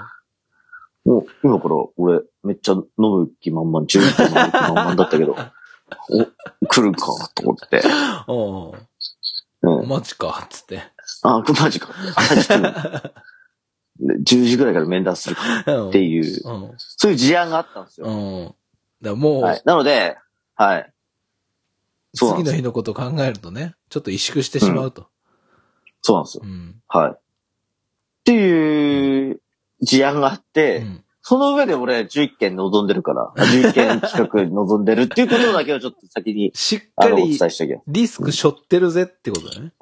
もう、今から俺、めっちゃ飲む気満々、11分飲む気満々だったけど、お、来るかと思って。うん。うん。マジか、つって。あ、マジか。朝に来る。で10時ぐらいから面談するかっっていう、うん。そういう事案があったんですよ。うん。だからもう、はい。なので、はい。そうなんです次の日のことを考えるとね、ちょっと萎縮してしまうと。そうなんですよう。ん。はい。っていう事案があって、うん。その上で俺11件望んでるから、11件企画望んでるっていうことだけをちょっと先に、しっかり伝えしておきます。リスク背負ってるぜってことだね。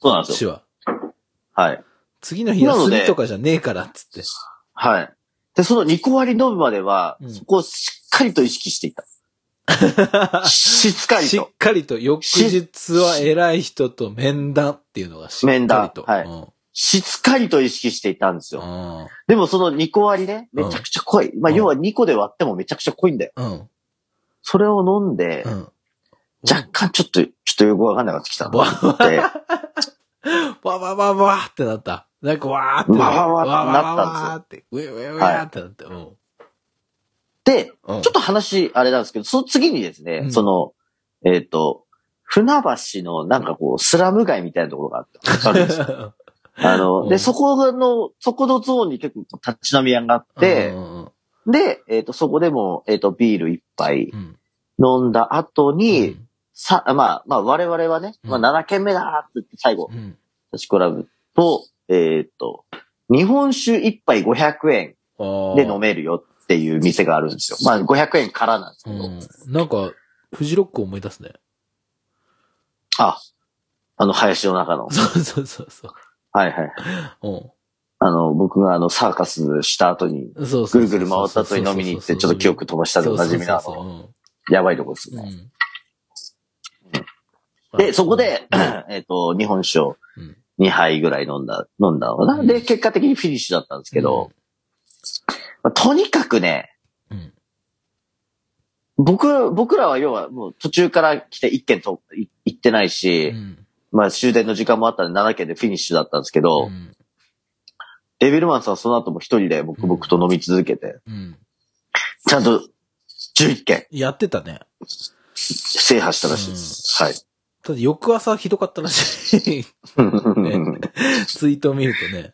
そうなんですよ。は。はい。次の日休みとかじゃねえから、っつって。はい。で、その2個割り飲むまでは、うんそこをしっかりと意識していた。しっかり しっと。かりと、翌日は偉い人と面談っていうのがしっかり面談と。はいうんしっかりと意識していたんですよ。うん。でもその2個割りね、めちゃくちゃ濃い。まあ、うん要は2個で割ってもめちゃくちゃ濃いんだよ。うん。それを飲んで、うん。若干ちょっと、ちょっとよくわかんなくなってきたなと思って、わわわわーってなった。なんかわーって。わわわってなったんですよわわーって。うえうえうえってなって。うん。で、うんちょっと話、あれなんですけど、その次にですね、うんその、えっ、と、船橋のなんかこう、スラム街みたいなところがあって、あの、うんで、そこの、そこのゾーンに結構立ち飲み屋があってう、んで、えっ、と、そこでも、えっ、と、ビール一杯うん飲んだ後うに、んさ、まあ、まあ、我々はね、まあ、うん7軒目だって言って最後、うん。立ちコラブと、えっ、と、日本酒一杯500円で飲めるよっていう店があるんですよ。まあ、500円からなんですけど。うん。なんか、フジロック思い出すね。あ、あの、林の中の。そうそうそうそう。はいはい。うん。あの、僕があの、サーカスした後に、そうそうそうぐるぐる回った後に飲みに行って、ちょっと記憶飛ばしたでおなじみのあそうそうの、やばいとこですね。で、そこで、えっと、日本酒をうん2杯ぐらい飲んだ、飲んだのかな。うんで、結果的にフィニッシュだったんですけど、、まあとにかくね、うん。僕、僕らは要はもう途中から来て1軒とい行ってないし、うん。まあ終電の時間もあったんで7軒でフィニッシュだったんですけど、うん。デビルマンさんはその後も一人で僕々と飲み続けて、うん。ちゃんと11軒やってたね。制覇したらしいです。はい。ただ翌朝ひどかったらしい。ツイートを見るとね。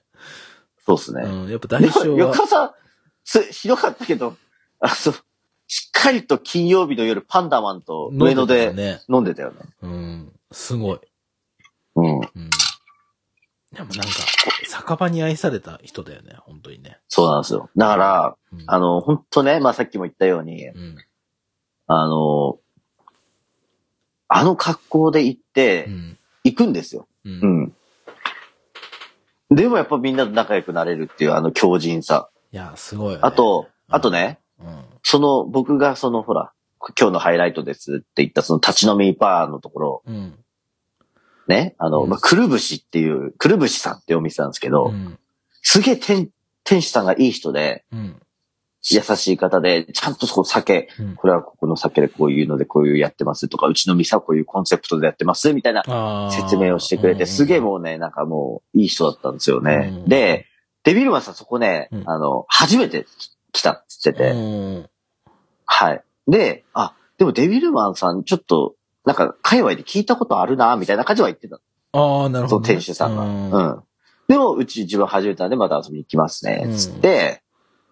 そうですね。うん。やっぱ代償は。翌朝、すひどかったけど、あ、そう、しっかりと金曜日の夜パンダマンと上野でね。飲んでたよね。うん。すごい。うん。うん。でもなんか、酒場に愛された人だよね、本当にね。そうなんですよ。だから、うん、あの、本当ね、まあさっきも言ったように、うん。あの、あの格好で行ってう、ん。行くんですよ。う。うんん。でもやっぱみんなと仲良くなれるっていうあの強靭さ。いや、すごいよね。あと、うんあとね、うん。その僕がそのほら、今日のハイライトですって言ったその立ち飲みバーのところ、うん。ね、あの、うんまあ、くるぶしっていう、くるぶしさんってお店なんですけど、うん。すげえ店、店主さんがいい人で、うん。優しい方で、ちゃんとこう酒、うんこれはここの酒でこういうのでこういうやってますとか、うちの店はこういうコンセプトでやってますみたいな説明をしてくれて、すげえうもうね、なんかもういい人だったんですよね。うんで、デビルマンさんそこね、うんあの、初めて来たって言ってて、ん。はい。で、あ、でもデビルマンさんちょっと、なんか、界隈で聞いたことあるな、みたいな感じは言ってた。ああ、なるほど、その店主さんが。うん。でも、うち自分初めてなんでまた遊びに行きますね、つって、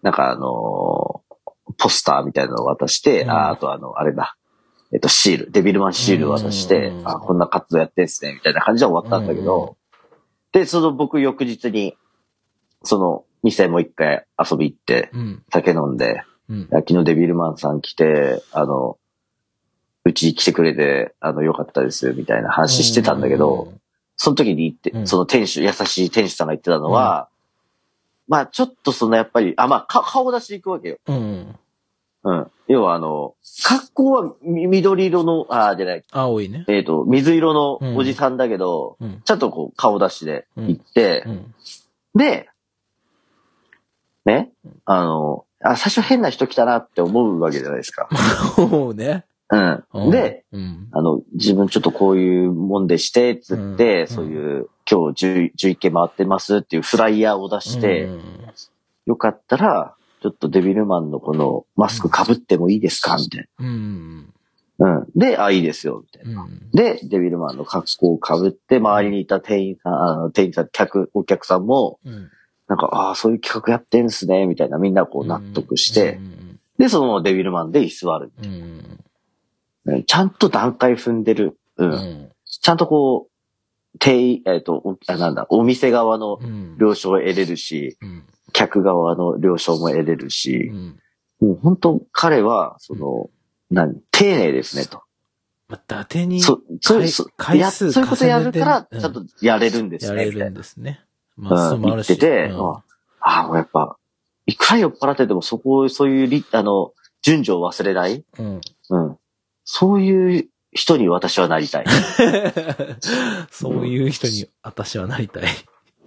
なんかあのーポスターみたいなのを渡して、うんああとあの、あれだ。えっと、シール、デビルマンシールを渡して、うんあこんな活動やってんすね、みたいな感じで終わったんだけど、で、その僕翌日に、その、店もう一回遊び行って、うん。酒飲んで、うん。昨日デビルマンさん来て、あの、うちに来てくれて、あの、よかったです、みたいな話してたんだけど、その時に言って、うんその店主、優しい店主さんが言ってたのは、まあちょっとそのやっぱり、あ、まあか顔出し行くわけよ。うん。うん。うん。要はあの、格好はみ緑色の、あ、じゃない、青いね。えっ、と、水色のおじさんだけど、うん。ちゃんとこう顔出しで行って、うん。で、ね、あの、あ、最初変な人来たなって思うわけじゃないですか。思うね。うん。うんで、、うん。あの、自分ちょっとこういうもんでして、つって、うんそういう、今日10 11件回ってますっていうフライヤーを出して、うんよかったら、ちょっとデビルマンのこのマスク被ってもいいですか？みたいうん。な。うん。で、あ、いいですよ、みたいな。うん。で、デビルマンの格好を被って、周りにいた店員さん、あの、店員さん、客、お客さんも、うん。なんか、ああ、そういう企画やってんすね、みたいな、みんなこう納得して、うん。で、そのデビルマンで居座る。うん。うんちゃんと段階踏んでる。う。うんん。ちゃんとこう、店員、えっ、と、おあなんだ、お店側のうん。了承を得れるし、うん。客側の了承も得れるしう、ん。もう本当彼は、その、何、丁寧ですね、と。まあ、伊達にそ、そういう、回そういうことやるから、ちゃんとやれるんですね、やれるん。ですね。まあ、そうもあるし。言っててうんああ、もうやっぱ、いくら酔っ払っててもそこ、そういうり、あの、順序を忘れないうん。うん。そういう人に私はなりたい。そういう人に私はなりたい。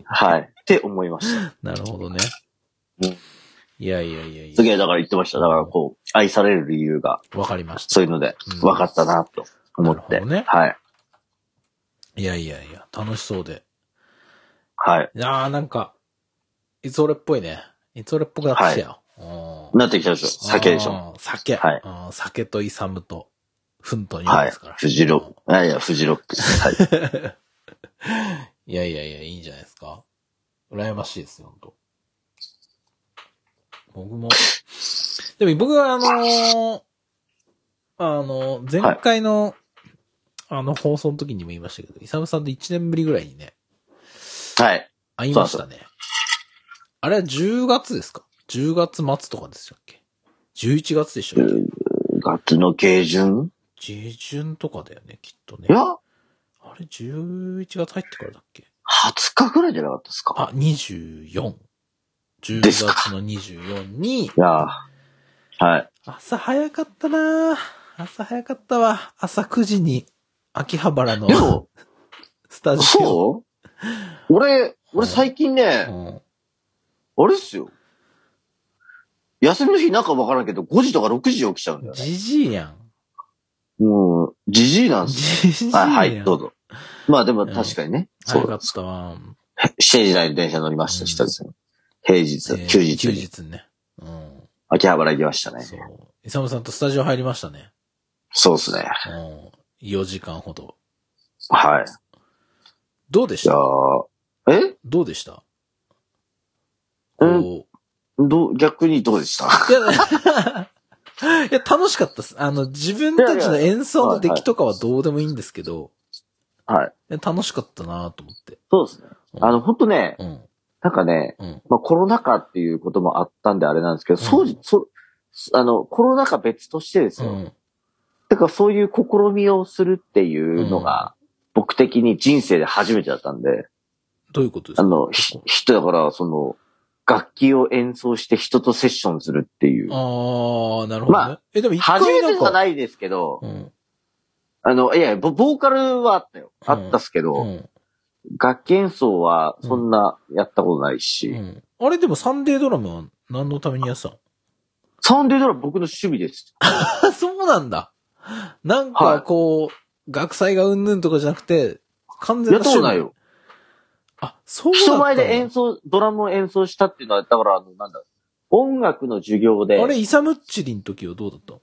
はい。って思いました。なるほどね。うんいやいやいやいや。すげえだから言ってました。だからこう、愛される理由が、わかりました。そういうのでうん、分かったな、と思って。なるほどねはい。いやいやいや、楽しそうで。はい。いやーなんか、いつ俺っぽいね。いつ俺っぽくなってきたよ。うんなってきたでしょ酒でしょ酒。はい酒とイサムとフントにですから。。フジロック。いやいや、フジロック。はい。いやいやいや、いいんじゃないですか。羨ましいですよ、本当僕も。でも僕はあのーあの、前回の、あの放送の時にも言いましたけど、イサムさんと1年ぶりぐらいにね、はい。会いましたね。あれは10月ですか ?10 月末とかでしたっけ ?11 月でしたっけ？月の下旬？下旬とかだよね、きっとねい。や、あれ、11月入ってからだっけ？20日ぐらいじゃなかったですか？あ、24。10ですか？月の24にい、やはい。朝早かったなぁ朝早かったわ。朝9時に、秋葉原のスタジオ。そう？俺、俺最近ね、うん。あれっすよ。休みの日なんかわからんけど、5時とか6時起きちゃうんだよね。じじいやん。もう、じじいなんですよ。じじいやん。はい、はい、どうぞ。まあでも確かにね。そう早かったわ。7時台の電車乗りました、うん久々に。平日、えー休日休に。日ね。うん。秋葉原行きましたね。そう。イサムさんとスタジオ入りましたね。そうですね。うん。4時間ほど。はい。どうでした？ーえ？どうでした？うんこどう、逆にどうでした？ういや、いや、楽しかったです。あの、自分たちの演奏の出来とかはどうでもいいんですけど、はい。楽しかったなと思って。そうですね。うんあの、ほんとね、うん。なんかね、うん。まあコロナ禍っていうこともあったんであれなんですけど、そうじ、そ、あの、コロナ禍別としてですよ。うん。だからそういう試みをするっていうのが、僕的に人生で初めてだったんで、どういうことですか？あの、ひ人だから、その、楽器を演奏して人とセッションするっていう。ああ、なるほど、ね。まあえ、でも一初めてじゃないですけど、うん。あの、いやいや、ボボーカルはあったよ。うんあったっすけど、うん。楽器演奏はそんなやったことないし、うん。あれでもサンデードラムは何のためにやってたの？サンデードラム僕の趣味です。あ、そうなんだ。なんか、はいこう、学祭がうんぬんとかじゃなくて、完全やな趣味。ったことないよ。あ、そう人前で演奏、ドラムを演奏したっていうのは、だから、あの、なんだ、音楽の授業で、あれ、イサムッチリの時はどうだった？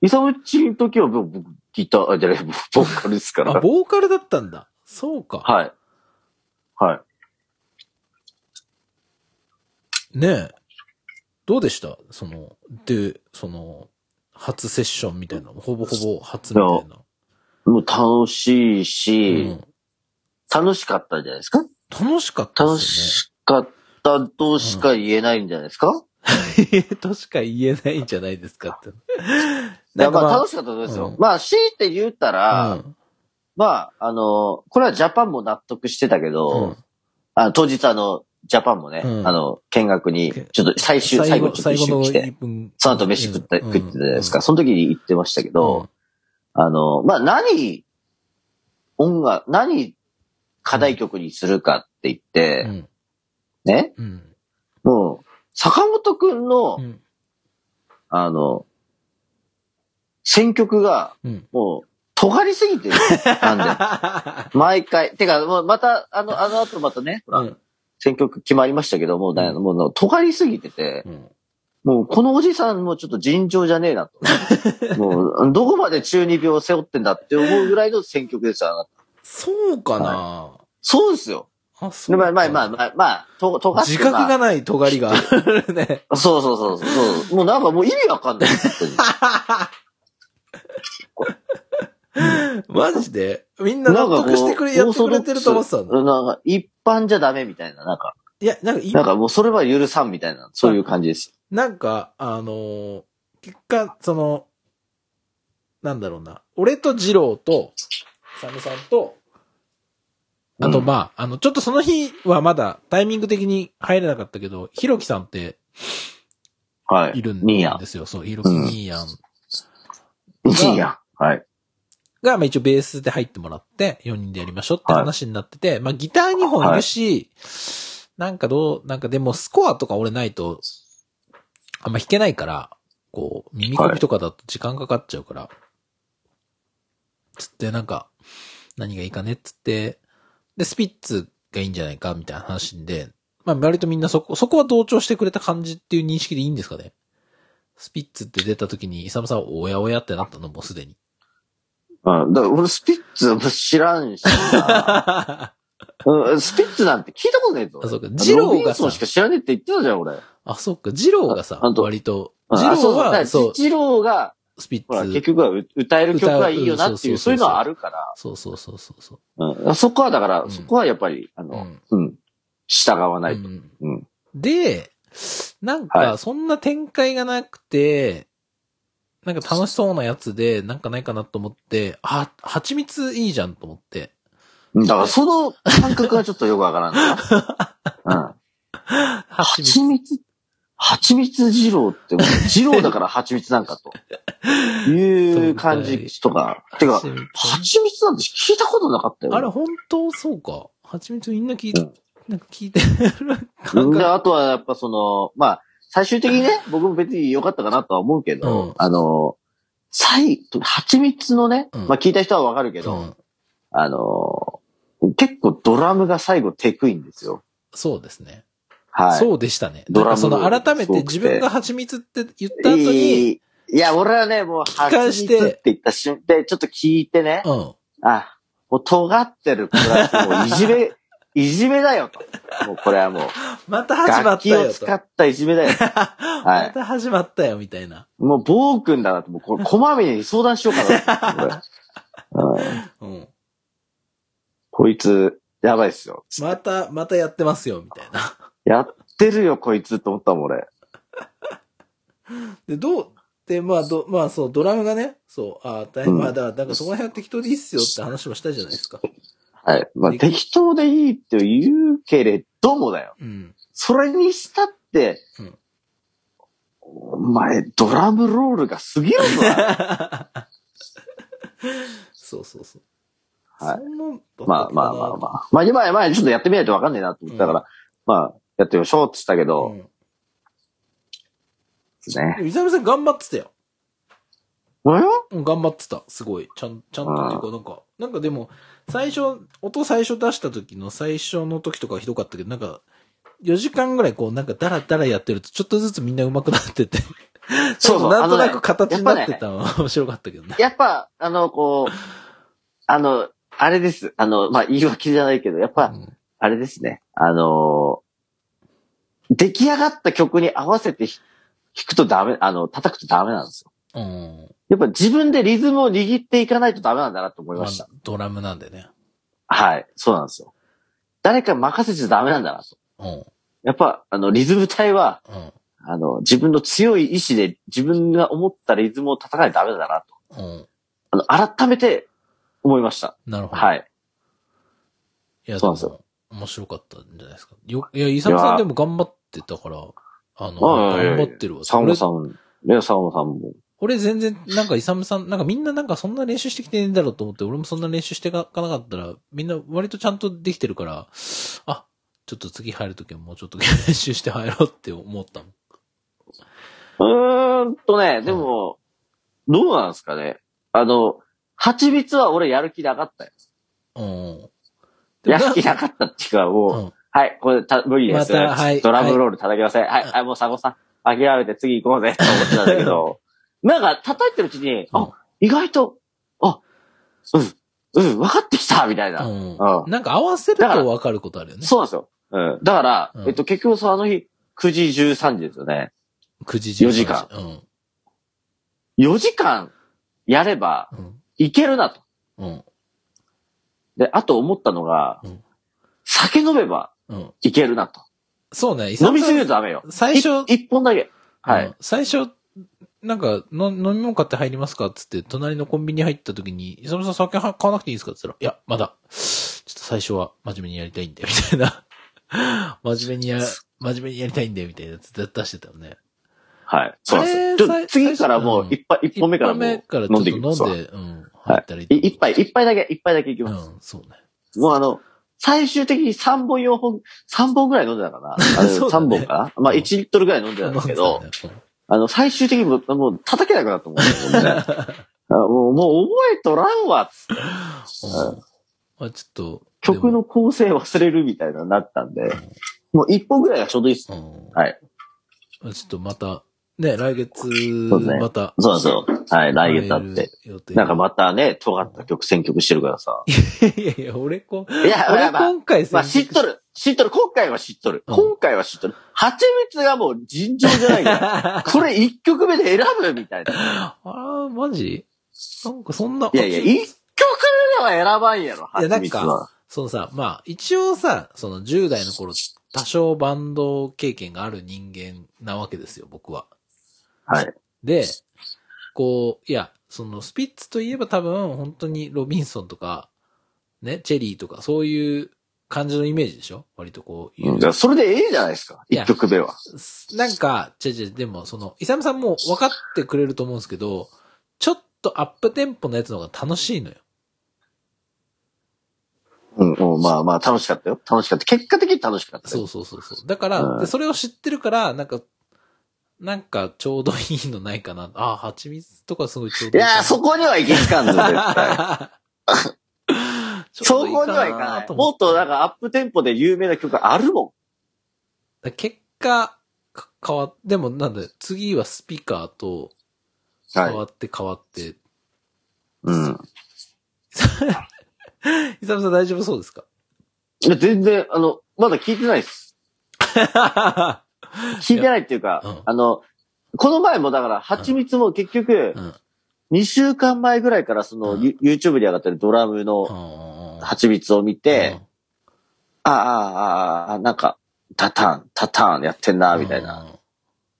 イサムッチの時は僕、僕ギター、あ、じゃない、ボーカルですから。あ、ボーカルだったんだ。そうか。はい。はい。ねえ。どうでした？その、で、その、初セッションみたいなの、ほぼほぼ初みたいな。もう楽しいし、うん楽しかったんじゃないですか楽しかった楽ですしかったとしか言えないんじゃないですか、よね。としか言えないんじゃないですかって。いや、まあ楽ししかったですよ。うん。まあ、強いて言ったら、うん。まあ、あの、これはジャパンも納得してたけど、うん。あ当日あの、ジャパンもね、うん。あの、見学に、ちょっと最終、最後ちょっと一緒に来て、分。その後飯食った、うん。食ってたじゃないですか。その時に言ってましたけど、あの、まあ、何、音楽、何、課題曲にするかって言っうて、ん。ね、うん。もう、坂本くんの、うん。あの、選曲が、うん。もう、尖りすぎてる。なんで。毎回。てか、もうまた、あの、あの後またね。選曲決まりましたけど、もうんもう、尖りすぎてて、うん。もう、このおじさんもちょっと尋常じゃねえなと。もう、どこまで中二病を背負ってんだって思うぐらいの選曲ですよ。そうかなそうですよ。あ、そうまあまあまあまあ、まあ、と、尖って自覚がまない尖りがね。あ そうそうそうそう。もうなんかもう意味わかんない。マジで？みんな納得してくれ、やってくれてると思ってたんだ。なんか一般じゃダメみたいな、なんか、いや、なんかい、なんかもうそれは許さんみたいな、そういう感じです。なんか、あのー結果、その、なんだろうな。俺と二郎と、サムさんと、あと、うんまあ、あの、ちょっとその日はまだタイミング的に入れなかったけど、ひろきさんってはい。いるん。ですよ。そう、ひろきうんニーヤンニーヤン。はい。が、まあ一応ベースで入ってもらって、4人でやりましょうって話になってて、まあギター2本いるし、なんかどう、なんかでもスコアとか俺ないと、あんま弾けないから、こう、耳コピとかだと時間かかっちゃうから、つってなんか、何がいいかねっつって、で、スピッツがいいんじゃないかみたいな話で、まあ割とみんなそこ、そこは同調してくれた感じっていう認識でいいんですかねスピッツって出た時に、イサムさんおやおやってなったの？もうすでに。うん。だから俺スピッツも知らんしな うん、スピッツなんて聞いたことねえぞ。あそうかジローがさロビンソンしか知らねえって言ってたじゃん、俺。あ、そっか、ジローがさ、割と、うんジローあそうだからは、そう、ジローが、スピほら、ッツ。結局はう歌える曲はいいよなっていう、そういうのはあるから。そうそうそうそうそう。うん。そこはだから、うんそこはやっぱり、あの、うんうん。従わないと。うんうん。で、なんか、はいそんな展開がなくて、なんか楽しそうなやつで、なんかないかなと思って、あ、蜂蜜いいじゃんと思って。だから、その感覚がちょっとよくわからんな。うん。蜂蜜。蜂蜜、蜂蜜二郎って二郎だから蜂蜜なんかと。いう感じとか。てか、蜂蜜なんて聞いたことなかったよ。あれ、本当？そうか。蜂蜜みんな聞いて、うんなんか聞いてる感で、覚。あとはやっぱその、まあ、最終的にね、僕も別に良かったかなとは思うけど、うんあの、最、蜂蜜のね、うんまあ聞いた人はわかるけど、うんあの、結構ドラムが最後テクいんですよ。そうですね。はい。そうでしたね。ドラムその改めて自分が蜂蜜って言った後に、いいいや、俺はね、もう、蜂蜜って言った瞬間、ちょっと聞いてね、うん。あ、もう尖ってるプラス、もういじめ、いじめだよと。もうこれはもう、また始ま楽器をったよと。使ったいじめだよ。また始まったよ、みたいな。もう暴君だなって、もうこれ、こまめに相談しようかな うん。こいつ、やばいっすよ。また、またやってますよ、みたいな。やってるよ、こいつと思ったもん、俺。で、どう、で、まあ、ど、まあ、そう、ドラムがね、そう、ああ、大変、うんまあ、だから、なんかそこら辺は適当でいいっすよって話もしたじゃないですか。はい。まあ、で適当でいいって言うけれどもだよ。うん。それにしたって、うんお前、ドラムロールが過ぎるぞな。そうそうそう。はいまあまあまあまあ。まあ今、まあちょっとやってみないとわかんないなと思ったから、まあ、やってみましょうって言ったけど、うん。ですね。イザムさん頑張ってたよ。おやうん、頑張ってた。すごい。ちゃん、ちゃんとっていうか、なんか、なんかでも、最初、音最初出した時の最初の時とかはひどかったけど、なんか、4時間ぐらいこう、なんかダラダラやってると、ちょっとずつみんな上手くなってて。そうそうなんとなく形になってたのは 面白かったけどね。やっぱ、あの、こう、あの、あれです。あの、まあ言い訳じゃないけど、やっぱ、うんあれですね。あの出来上がった曲に合わせて弾くとダメ、あの、叩くとダメなんですよ。うん。やっぱ自分でリズムを握っていかないとダメなんだなと思いまました。あ、ドラムなんでね。はい。そうなんですよ。誰か任せちゃダメなんだなと。うん。やっぱ、あの、リズム体は、うん。あの、自分の強い意志で自分が思ったリズムを叩かないとダメだなと。うん。あの、改めて思いました。なるほど。はい。いや、そうなんですよ面白かったんじゃないですか。よ、いや、イサムさんでも頑張ってたから、あの、頑張ってるわ。サンさん、いや、サンゴさんも。俺全然、なんかイサムさん、なんかみんななんかそんな練習してきてねえんだろうと思って、俺もそんな練習してかかなかったら、みんな割とちゃんとできてるから、あ、ちょっと次入るときはもうちょっと練習して入ろうって思ったもん。うーんとね、でも、どうなんですかね。あの、蜂蜜は俺やる気なかったよ。うん。やる気なかったっていうか、もう、うん。はい、これた無理です。またはいドラムロール叩きません。はい、はい、もうサゴさん、諦めて次行こうぜって思ってたんだけど、なんか叩いてるうちに、うんあ、意外と、あ、うん、うん、分かってきたみたいな。うんうんなんか合わせると分かることあるよね。そうなんですよ。うん。だから、うんえっと、結局その日、9時13時ですよね。9時4時間うん。4時間やればうん。いけるなと。うん。で、あと思ったのが、うん酒飲めばうん。いけるなと。そうね、飲みすぎるとダメよ。最初、い一本だけ。はいうん。最初、なんか、の飲み物買って入りますかっつって、隣のコンビニ入った時に、イサムさん酒は買わなくていいですか？って言ったら、いや、まだ、ちょっと最初は真面目にやりたいんで、みたいな。真面目にや、真面目にやりたいんで、みたいなやつ出してたよね。はい。そうです次からもう一杯、一本目からもう一からちょっと飲ん飲んでいきますわ。で、うん、入ったらいいい一杯、一杯だけ、一杯だけいきます。うん、そうね。もうあの、最終的に3本4本、3本ぐらい飲んでたかな？あれ そうだね3本か？なまあうん1リットルぐらい飲んでたんですけど、あの、最終的にもうもう叩けなくなったもんね。もうね あもう、もう覚えとらんわっつって。うんまあちょっと、曲の構成忘れるみたいなのになったんで、もう1本ぐらいがちょうどいいっす。でも、うんはい。まあちょっとまた、ね、来月、また。そうそう。はい、来月あって。なんかまたね、尖った曲、選曲してるからさ。いやいや、俺こ、いや、俺まあ、今回まあ、知っとる。る。知っとる。今回は知っとる。うん今回は知っとる。蜂蜜がもう尋常じゃないから。これ一曲目で選ぶみたいな。ああ、マジ？なんかそんな。いやいや、一曲目では選ばんやろ、いやなんか蜂蜜は。そのさ、まあ、一応さ、その10代の頃、多少バンド経験がある人間なわけですよ、僕は。はい。で、こう、いや、そのスピッツといえば多分、本当にロビンソンとか、ね、チェリーとか、そういう感じのイメージでしょ？割とこういう。うん、じゃあそれでええじゃないですか。一曲目は。なんか、ちゃちゃ、でも、その、イサムさんも分かってくれると思うんですけど、ちょっとアップテンポのやつの方が楽しいのよ。うん、うん、まあまあ楽しかったよ。楽しかった。結果的に楽しかったよ。そうそうそうそう。だから、うんでそれを知ってるから、なんか、なんかちょうどいいのないかな。ああ、蜂蜜とかすごいちょうどいい。いやー、そこには行き着かんぞ、絶対。そうこにはいかない。もっとなんかアップテンポで有名な曲あるも結果、か変わっ、でもなんだよ、次はスピーカーとん。はい。変わって変わって、うん。イサムさん大丈夫そうですか？いや、全然、あの、まだ聞いてないです。聞いてないっていうか、うんあの、この前もだから、蜂蜜も結局う、ん。2週間前ぐらいからその、うんユ YouTube に上がってるドラムのうん蜂蜜を見て、、ああ、ああ、ああ、なんか、タタン、タタンやってんな、みたいな。。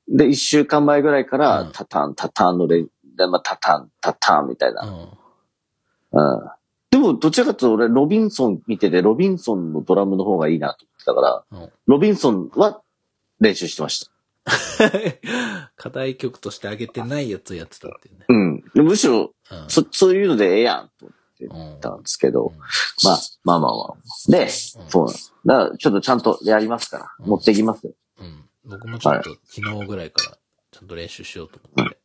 で、1週間前ぐらいから、うんタタン、タタンのレで、まあ、タタン、タタンみたいうん。な。うん。でも、どちらかというと俺、ロビンソン見てて、ロビンソンのドラムの方がいいなと思ってたから、うんロビンソンは練習してました。課題曲として上げてないやつをやってたっていうね。うん。でむしろ、うんそ、そういうのでええやん、とうん思ったんですけど、まあ、まあまあまあ。で、そうなんです。だから、ちょっとちゃんとやりますから、うん持ってきますよ。うん。僕もちょっと昨日ぐらいからちゃんと練習しようと思って。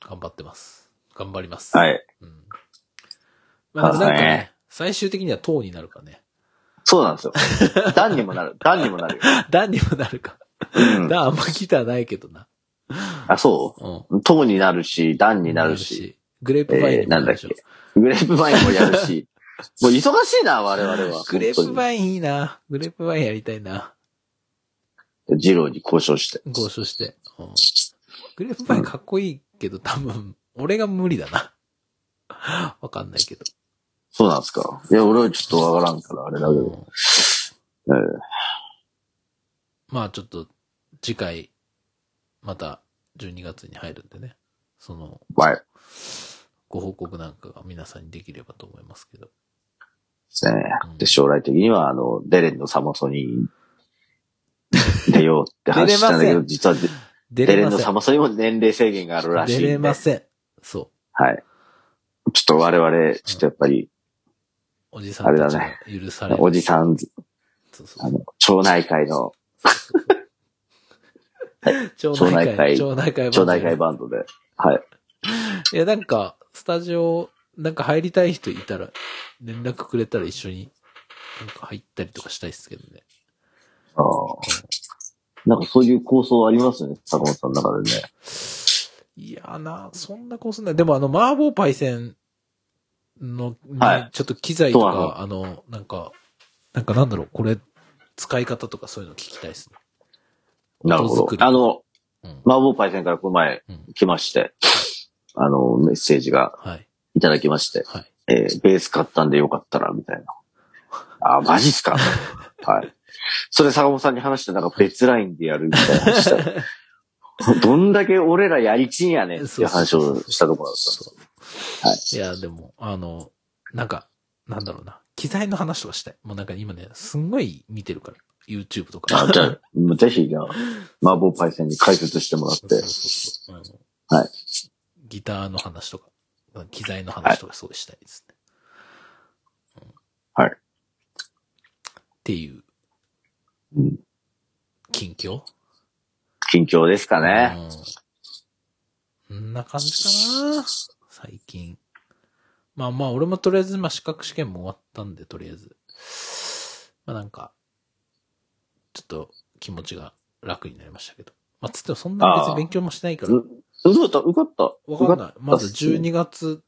頑張ってます。頑張ります。はい。うん。まあでもなんかねね、最終的には塔になるからね。そうなんですよ。段にもなる。段にもなるよ。段にもなるか。うん。段あんまギターないけどな。あ、そう？うん。塔になるし、段になるし、。グレープバインえなんだっけ？グレープバインもやるし、もう忙しいな、我々は。グレープイバインいいな。グレープバインやりたいな。ン。ジローに交渉して。交渉して。うんグレープバインかっこいいけど、多分、俺が無理だな。わかんないけど。そうなんですか。いや、俺はちょっとわからんから、あれだけうんど。えーまあちょっと、次回、また12月に入るんでね。その、はい。でご報告なんかが皆さんにできればと思いますけど。すねうん。で、将来的には、あの、デレンのサマソに出ようって話したんだけど、出れません実はデ出デレンの。サマソにも年齢制限があるらしいんで。出れません。そう。はい。ちょっと我々、ちょっとやっぱり、おじさんたちが許される。おじさん、そうそうあの、町内会の、町 町内会町内会。町内会バンドで、はい。いや、なんか、スタジオ、なんか入りたい人いたら、連絡くれたら一緒に、なんか入ったりとかしたいっすけどね。ああ。なんかそういう構想ありますよね、坂本さんの中でね。いやーな、そんなこすない。でもあの、麻婆パイセンの、ねはいちょっと機材とか、あの、なんか、なんかなんだろう、これ、使い方とかそういうの聞きたいっすね。なるほどあの、うん。麻婆パイセンからこの前うん来まして、あの、メッセージがはい。いただきまして、はい。えーベース買ったんでよかったら、みたいな。あ、マジっすか？はい。それ坂本さんに話して、なんか別ラインでやるみたいな話したら どんだけ俺らやりちんやねんっていう話をしたところだったんですはいいや、でも、あの、なんか、なんだろうな。機材の話とかしたい。もうなんか今ね、すんごい見てるから。YouTube とか。あじゃあ、もうぜひ、じゃあ、麻婆パイセンに解説してもらってそう、そうそうあのはい。ギターの話とか、機材の話とかすごいしたいですね。うんはいっていう、うん近況？近況ですかね。うん。こんな感じかな最近。まあまあ、俺もとりあえず、まあ資格試験も終わったんで、とりあえず。まあなんか、ちょっと気持ちが楽になりましたけど。まあ、つってもそんなに別に勉強もしてないから、う受かった？受かった？わかんない。まず受かったっすね12月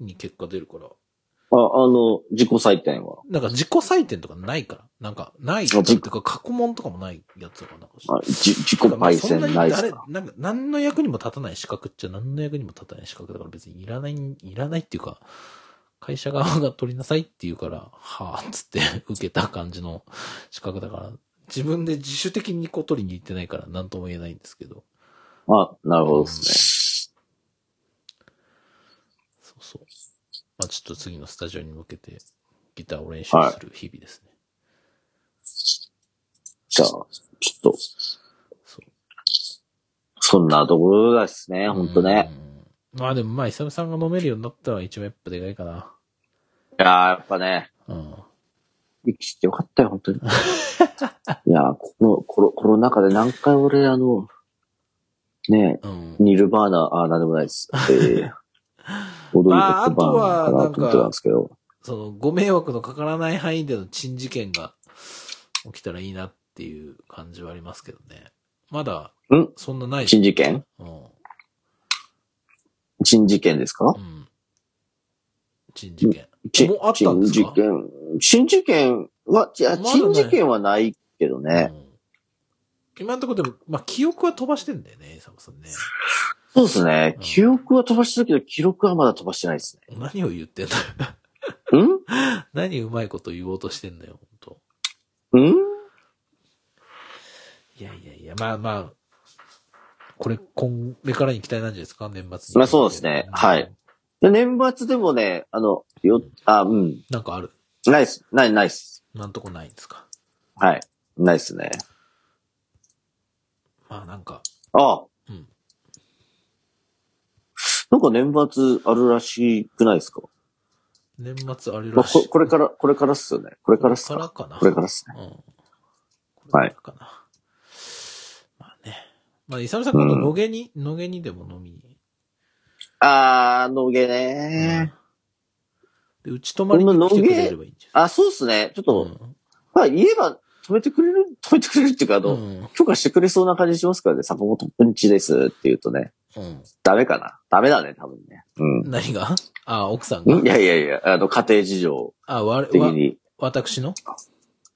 に結果出るから。あ、あの、自己採点は。なんか自己採点とかないから。なんか、ないっていうか、過去問とかもないやつとかなんかあじ自己焙煎ないっす誰か、なんか、何の役にも立たない資格っちゃ何の役にも立たない資格だから別にいらない、いらないっていうか、会社側が取りなさいって言うから、はぁ、つって 受けた感じの資格だから、自分で自主的にこう取りに行ってないから何とも言えないんですけど。あ、なるほどですそうそう。まあちょっと次のスタジオに向けてギターを練習する日々ですね。ね。じゃあ、ちょっと、そう。そんなところですね、ほんとね。うん。まあでもまあ、イサムさんが飲めるようになったら一番やっぱでかいかな。いやー、やっぱね、うん。生きてよかったよ、本当に。いやー、このコロ、コロナ禍で何回俺、あの、ねうん。ニルバーナ、あー、なんでもないです。えー、踊りまあベッドバーンかなと思ってたんですけど。その、ご迷惑のかからない範囲での珍事件が起きたらいいなっていう感じはありますけどね。まだ、ん？そんなない珍事件？うん。珍事件ですか？うん。珍事件。ちもうあったんですか？珍事件。珍事件は、いや、珍事件はないけどね。うん今のところでも、まあ、記憶は飛ばしてんだよね、サムさんね。そうですねう。ん記憶は飛ばしてるけど、記録はまだ飛ばしてないです何を言ってんだよ。ね。ん？何うまいこと言おうとしてんだよ、本当ん？いやいやいや、まあまあ、これ、今、れからに期待なんじゃないですか、年末に。まあそうですねはい。で年末でもね、あの、よ、あ、うん。なんかある？ないっす。ない、ないっす。なんとこないんですか？はい。ないっすね。まあなんか、あうん。なんか年末あるらしくないですか、年末あれまあ、らしい。ここれから、これからっすよね。これからっすか？これからかな。これからっすね。うん。これからかな。まあね。まあ、イサムさん今度野毛に、野毛にでも飲みに？あー、野毛ねで、うち泊まりに来てくれればいいんじゃあ、そうっすね。ちょっと、ないまあ言えば止めてくれる、止めてくれるっていうか、あの、うん。許可してくれそうな感じしますからね。坂本くんちですって言うとね。うん。ダメかな？ダメだね、多分ね。うん。何が？あ、奥さんうん。いが。やいやいや、あの、家庭事情あ、われ、わ、的に。い私の？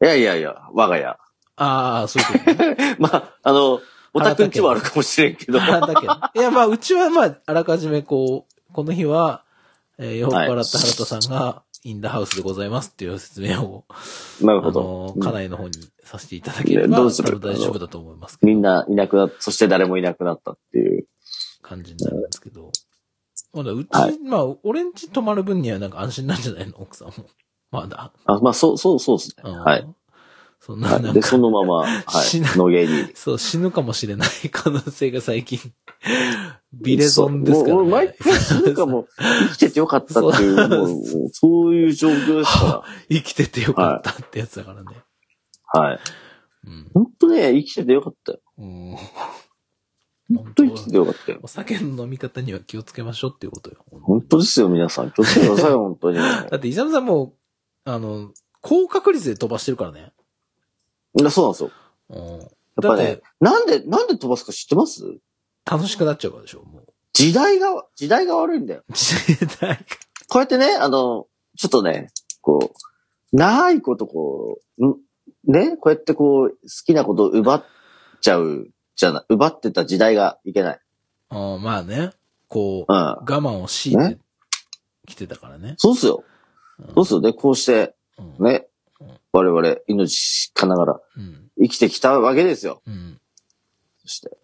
やいやいや、我が家。ああ、そういうことね。まあ、あの、おたくんちはあるかもしれんけど。あだけど。いや、まあ、うちはまあ、あらかじめこう、この日は、えー、酔っ払った原田さんが、インダハウスでございますっていう説明を、なるあほどの。、家内の方にさせていただければ、どうする大丈夫だと思いますみんないなくなっそして誰もいなくなったっていう。感じになるんですけど。まだうち、はいまあ、俺んち泊まる分にはなんか安心なんじゃないの？奥さんも。まだ。あ、まあ、そう、そう、そうですね。うんはい。。そんな、はい。で、なんかそ、のまま、はいしな。野毛に。そう、死ぬかもしれない可能性が最近、ビレゾンですからもう、もう毎ね。回なんかもう、生きててよかったっていう、もう、そういう状況ですか 生きててよかったってやつだからね。ら。はい。うん。本当ね、生きててよかったよ。うん。本当に生きててよかったよ。お酒の飲み方には気をつけましょうっていうことよ。本当ですよ、皆さん。気をつけてくださいよ、本当に。だって、イサムさんもう、あの、高確率で飛ばしてるからね。いやそうなんですよ。うん。やっぱねだって、なんで、なんで飛ばすか知ってます？楽しくなっちゃうからでしょ、もう。時代が、時代が悪いんだよ。時代が。こうやってね、あの、ちょっとね、こう、ないことこう、ん？ね、こうやってこう、好きなことを奪っちゃう、じゃな、奪ってた時代がいけない。あまあね、こう、うん。我慢を強いてねきてたからね。そうっすよ。うんそうっすよね。こうして、うん。ねうん、我々、命かながらうん。生きてきたわけですよ。うん。そして、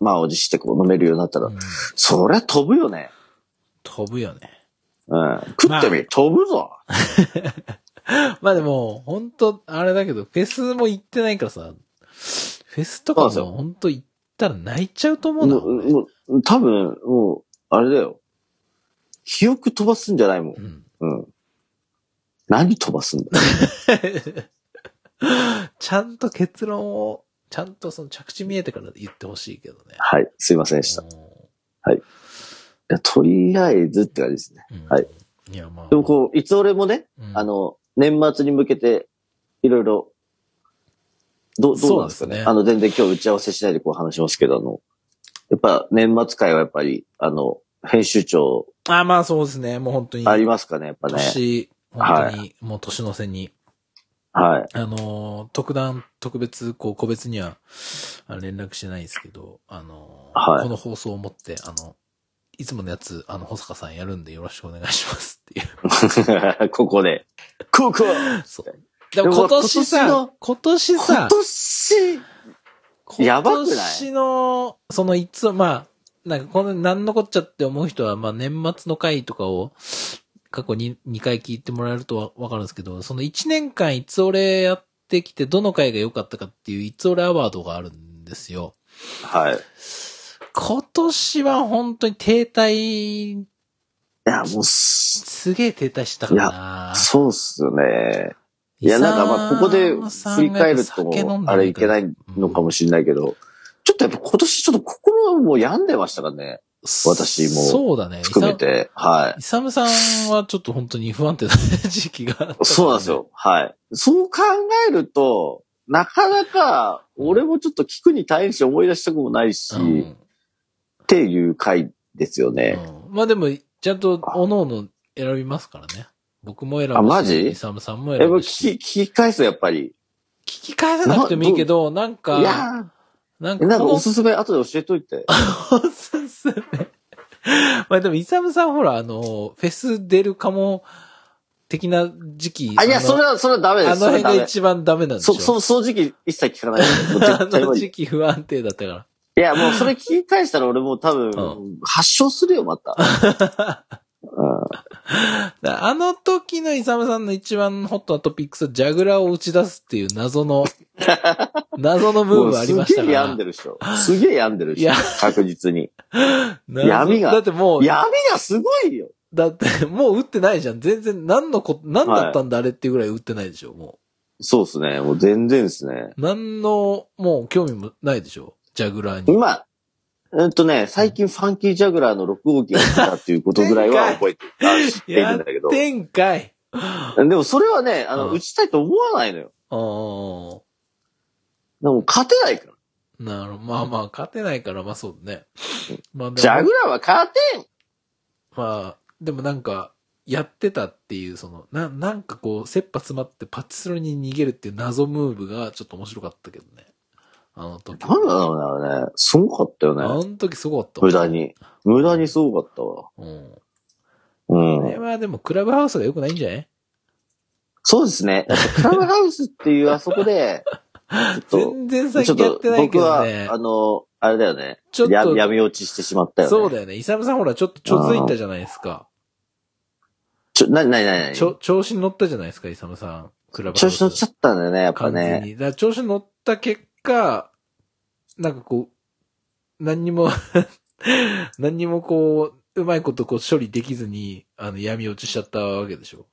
満を持してこう飲めるようになったら、うんそりゃ飛ぶよね。飛ぶよね。うん。食ってみ、飛ぶぞ。まあでも、本当あれだけど、フェスも行ってないからさ、フェスとかも本当行ったら泣いちゃうと思うな。もう、多分、もう、あれだよ。記憶飛ばすんじゃないもんう。ん。うん。何飛ばすんだ ちゃんと結論を、ちゃんとその着地見えてから言ってほしいけどね。はい。すいませんでした。いうんやとりあえずって感じですね。うんはい。いや、まあ。でもこう、いつ俺もね、うんあ、の、年末に向けて、いろいろ、どう、どうなんですかね。ねあの、全然今日打ち合わせしないでこう話しますけど、あの、やっぱ年末会はやっぱり、あの、編集長あ、まあそうですね。もう本当に。ありますかね、やっぱね。年、本当に、もう年の瀬に、はい。あのー、特段、特別、こう、個別には、あ連絡してないですけど、あのーはいこの放送をもって、あの、いつものやつ、あの、保坂さんやるんでよろしくお願いしますっていう。ここで。ここそう。でも今年さ、今年さ今、年、やばくない？今年の、そのいつ、まあ、なんかこの、なんのこっちゃって思う人は、まあ年末の回とかを、過去に2回聞いてもらえるとわわかるんですけど、その1年間いつ俺やってきて、どの回が良かったかっていういつ俺アワードがあるんですよ。はい。今年は本当に停滞、いや、もうす、すげえ停滞したからなそうっすよね。いや、なんかまあ、ここで振り返ると、あれいけないのかもしれないけど、ちょっとやっぱ今年ちょっと心も病んでましたからね。私もそうだね。含めて。はい。イサムさんはちょっと本当に不安定な時期があったからねそうなんですよ。はい。そう考えると、なかなか、俺もちょっと聞くに大変し思い出したくもないし、うんっていう回ですよね。うんまあでも、ちゃんと、おのおの選びますからね。僕も選ぶし。あマジ？イサムさんも選ぶし。き、聞き返すとやっぱり。聞き返さなくてもいいけど、なんいか、やなんー、なんかおすすめ後で教えといて。おすすめ。まあでも、イサムさんほら、あの、フェス出るかも、的な時期。あ、いや、のそれは、それはダメです。あの辺。が一番ダメなんでしょそ、そ、その時期一切聞かない あの時期不安定だったから。いや、もうそれ聞き返したら俺もう多分、う発症するよ、また。うんだあの時のイサムさんの一番ホットなトピックスはジャグラーを打ち出すっていう謎の、謎のムーブありましたから。すげえ病んでるでしょ。すげえ病んでるでいやしょ。確実に。謎闇がだってもう、闇がすごいよ。だってもう打ってないじゃん。全然何のこ、何だったんだあれっていうぐらい打ってないでしょ、もそうですね。もう全然ですね。う。何の、もう興味もないでしょ、ジャグラーに。今、うんとね、最近ファンキージャグラーの6号機が来たっていうことぐらいは覚えているんだけど。てんかい。でもそれはね、あの、うん打ちたいと思わないのよ。あでも勝てないから。あ、なるほど。まあまあ、勝てないから、まあそうだね。まあジャグラーは勝てんまあ、でもなんか、やってたっていう、その、な、なんかこう、切羽詰まってパチスロに逃げるっていう謎ムーブがちょっと面白かったけどね。あの時。なんだろうね、あれね。すごかったよあのね。時すごかったわ無駄。に。無駄にすごかったわ。うん。うんこ。れはでもクラブハウスが良くないんじゃない？そうですね。クラブハウスっていうあそこで、全然と、最近やってないけ僕は、どねあ。の、あれだよね。ちょっとや闇落ちしてしまったよね。そうだよね。イサムさんほら、ちょっとちょづいたじゃないですか。ちょ、なになになに？ちょ、調子に乗ったじゃないですか、イサムさん。クラブハウス。調子乗っちゃったんだよね、やっぱ完全ね。に。だ調子に乗った結果、なんかこう、何にも、何にもこう、うまいことこう処理できずに、あの、闇落ちしちゃったわけでしょ？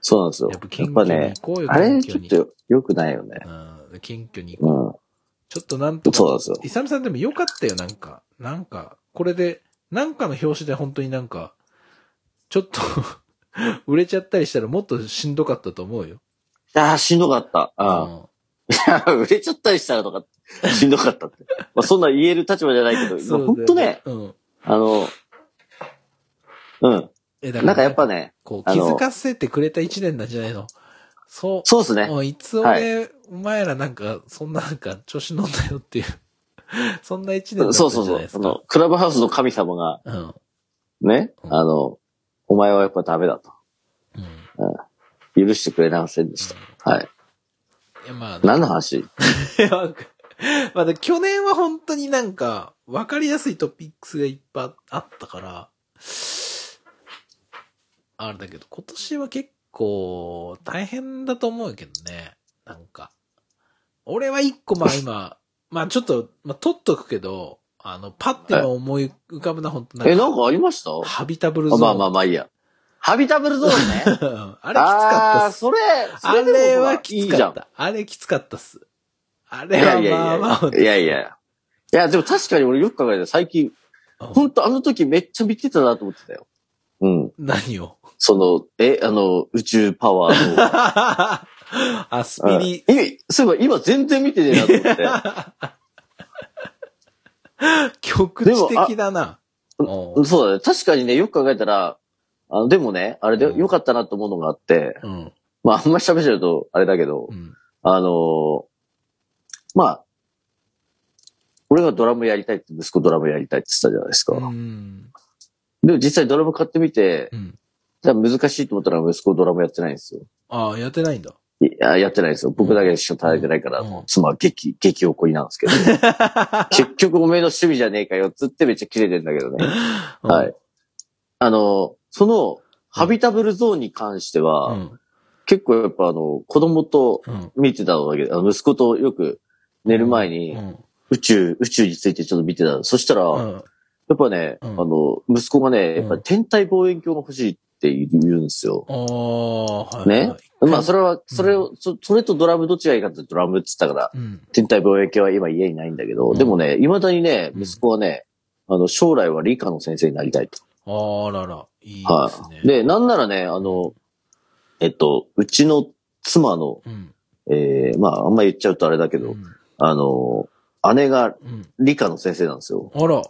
そうなんですよ。やっぱや謙虚に行こうよ、あれ。ちょっと良くないよね。うん、謙虚に行こう。うん。ちょっとなんとか。そうなんですよイサムさんでもよかったよ、なんか。なんか、これで、なんかの表紙で本当になんか、ちょっと 売れちゃったりしたらもっとしんどかったと思うよ。いやー、しんどかった。ううん。いや、売れちゃったりしたらとか、しんどかったって。まあ、そんな言える立場じゃないけど、そうだよほんとね、うん。あの、うん。え、だから、なんかやっぱね、こう、気づかせてくれた一年なんじゃないのそう。そうですね。もういつは俺、お前らなんか、そんななんか、調子乗んだよっていう、そんな一年だったそうそうそゃないですか。あの、クラブハウスの神様が、うん。ね、うんあの、お前はやっぱダメだと。うん。許してくれませんでした。はい。いや、まあ、何の話？まあ、で去年は本当になんか、わかりやすいトピックスがいっぱいあったから、あれだけど、今年は結構大変だと思うけどね。なんか。俺は一個まあ 今、まあちょっと、まあ取っとくけど、あの、パッて今思い浮かぶな、本当なんえ、か、なんかありました？ハビタブルゾーン。まあまあまあいいや。ハビタブルゾーンね。あれきつかったっす。それ、そあれでもれはきつ。かった。あれきつかったっす。あれはいやいやまあまあ、いやいやいや。いや、でも確かに俺よく考えたら最近、ほんとあの時めっちゃ見てたなと思ってたよ。うん。何を？その、え、あの、宇宙パワーの あ、スピリ、うん今そういえば今全然見てねえなと思って。局地的だな。そうだね。確かにね、よく考えたら、あの、でもね、あれでうんよかったなと思うのがあって、うん。まあ、あんまり喋ってると、あれだけどう、ん。あのーまあ、俺がドラムやりたいって、息子ドラムやりたいって言ったじゃないですか。うん。でも実際ドラム買ってみてう、ん。じゃあ難しいと思ったら息子ドラムやってないんですよ。ああ、やってないんだ。いや、やってないですよ。僕だけしか働いてないから、うん妻は激、激怒りなんですけど。結局おめえの趣味じゃねえかよ、つってめっちゃ切れてんだけどね。はい。あの、その、ハビタブルゾーンに関しては、うん。結構やっぱあの、子供とうん。見てたわけで、あの息子とよく寝る前にうん。宇宙、宇宙についてちょっと見てた。そしたら、うん。やっぱね、うんあの、息子がね、やっぱうん天体望遠鏡が欲しいって言うんですよ。ねはいまあ、それは、それを、そそれとドラムどっちがいいかってドラムって言ったから、うん。天体望遠鏡は今家にないんだけど、うんでもね、未だにね、うん息子はね、あの、将来は理科の先生になりたいと。あらら、いいですはね。い。で、なんならね、あの、えっと、うちの妻の、うん。えー、まあ、あんま言っちゃうとあれだけど、うん。あの、姉がうん。理科の先生なんですよ。あら。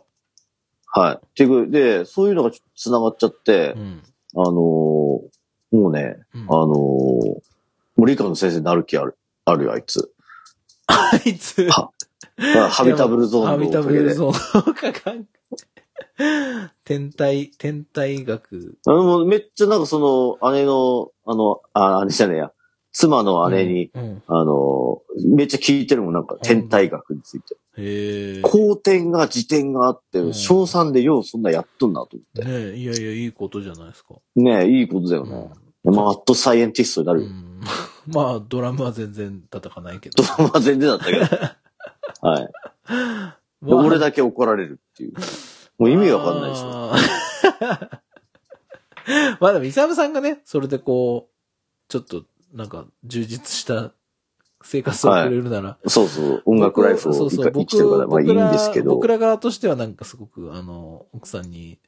はい。っていう、で、そういうのが繋がっちゃってう、ん。あのーもうね、うんあのーもう理科の先生になる気ある、あるよ、あいつ。あいつ。はまあハビタブルゾーンのハビタおかげで。ブルゾーン 天体、天体学。あの、めっちゃなんかその、姉の、あの、あ、姉じゃねえや、妻の姉に、うん。あの、めっちゃ聞いてるもん、なんか、天体学について。へえ。公点が辞点があってう、ん小3でようそんなやっとんなと思って。ねえ、いやいや、いいことじゃないですか。ねえ、いいことだようんね。マッドサイエンティストになるよ。うん まあ、ドラムは全然叩かないけど。ドラマは全然だったけど。はい。でまあ俺だけ怒られるっていう。もう意味わかんないでしょ。ょ。まあでも、イサムさんがね、それでこう、ちょっと、なんか、充実した生活を送れるなら、そうそう、音楽ライフをそうそう生きてるから、まあいいんですけど。僕ら側としてはなんかすごく、あの、奥さんに、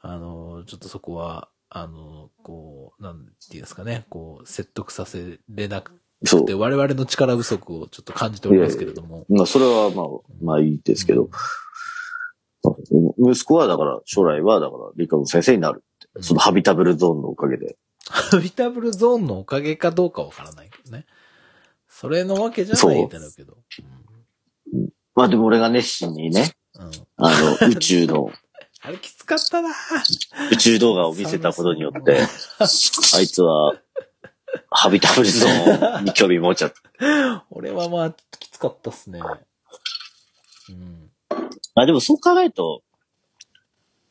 あの、ちょっとそこは、あの、こう、なんていうんですかね、こう、説得させれなくて、。我々の力不足をちょっと感じておりますけれども。まあそれはまあ、まあいいですけど。息子はだから、将来はだから、理科の先生になるって。そのハビタブルゾーンのおかげで。ハビタブルゾーンのおかげかどうかわからないけどね。それのわけじゃないだろうけど。まあでも俺が熱心にね、うん。うんあの、宇宙の、あれきつかったな宇宙動画を見せたことによって、あいつは、ハビタブルゾーンに興味持っちゃった。俺はまあ、きつかったっすね。うん。あ、でもそう考えると、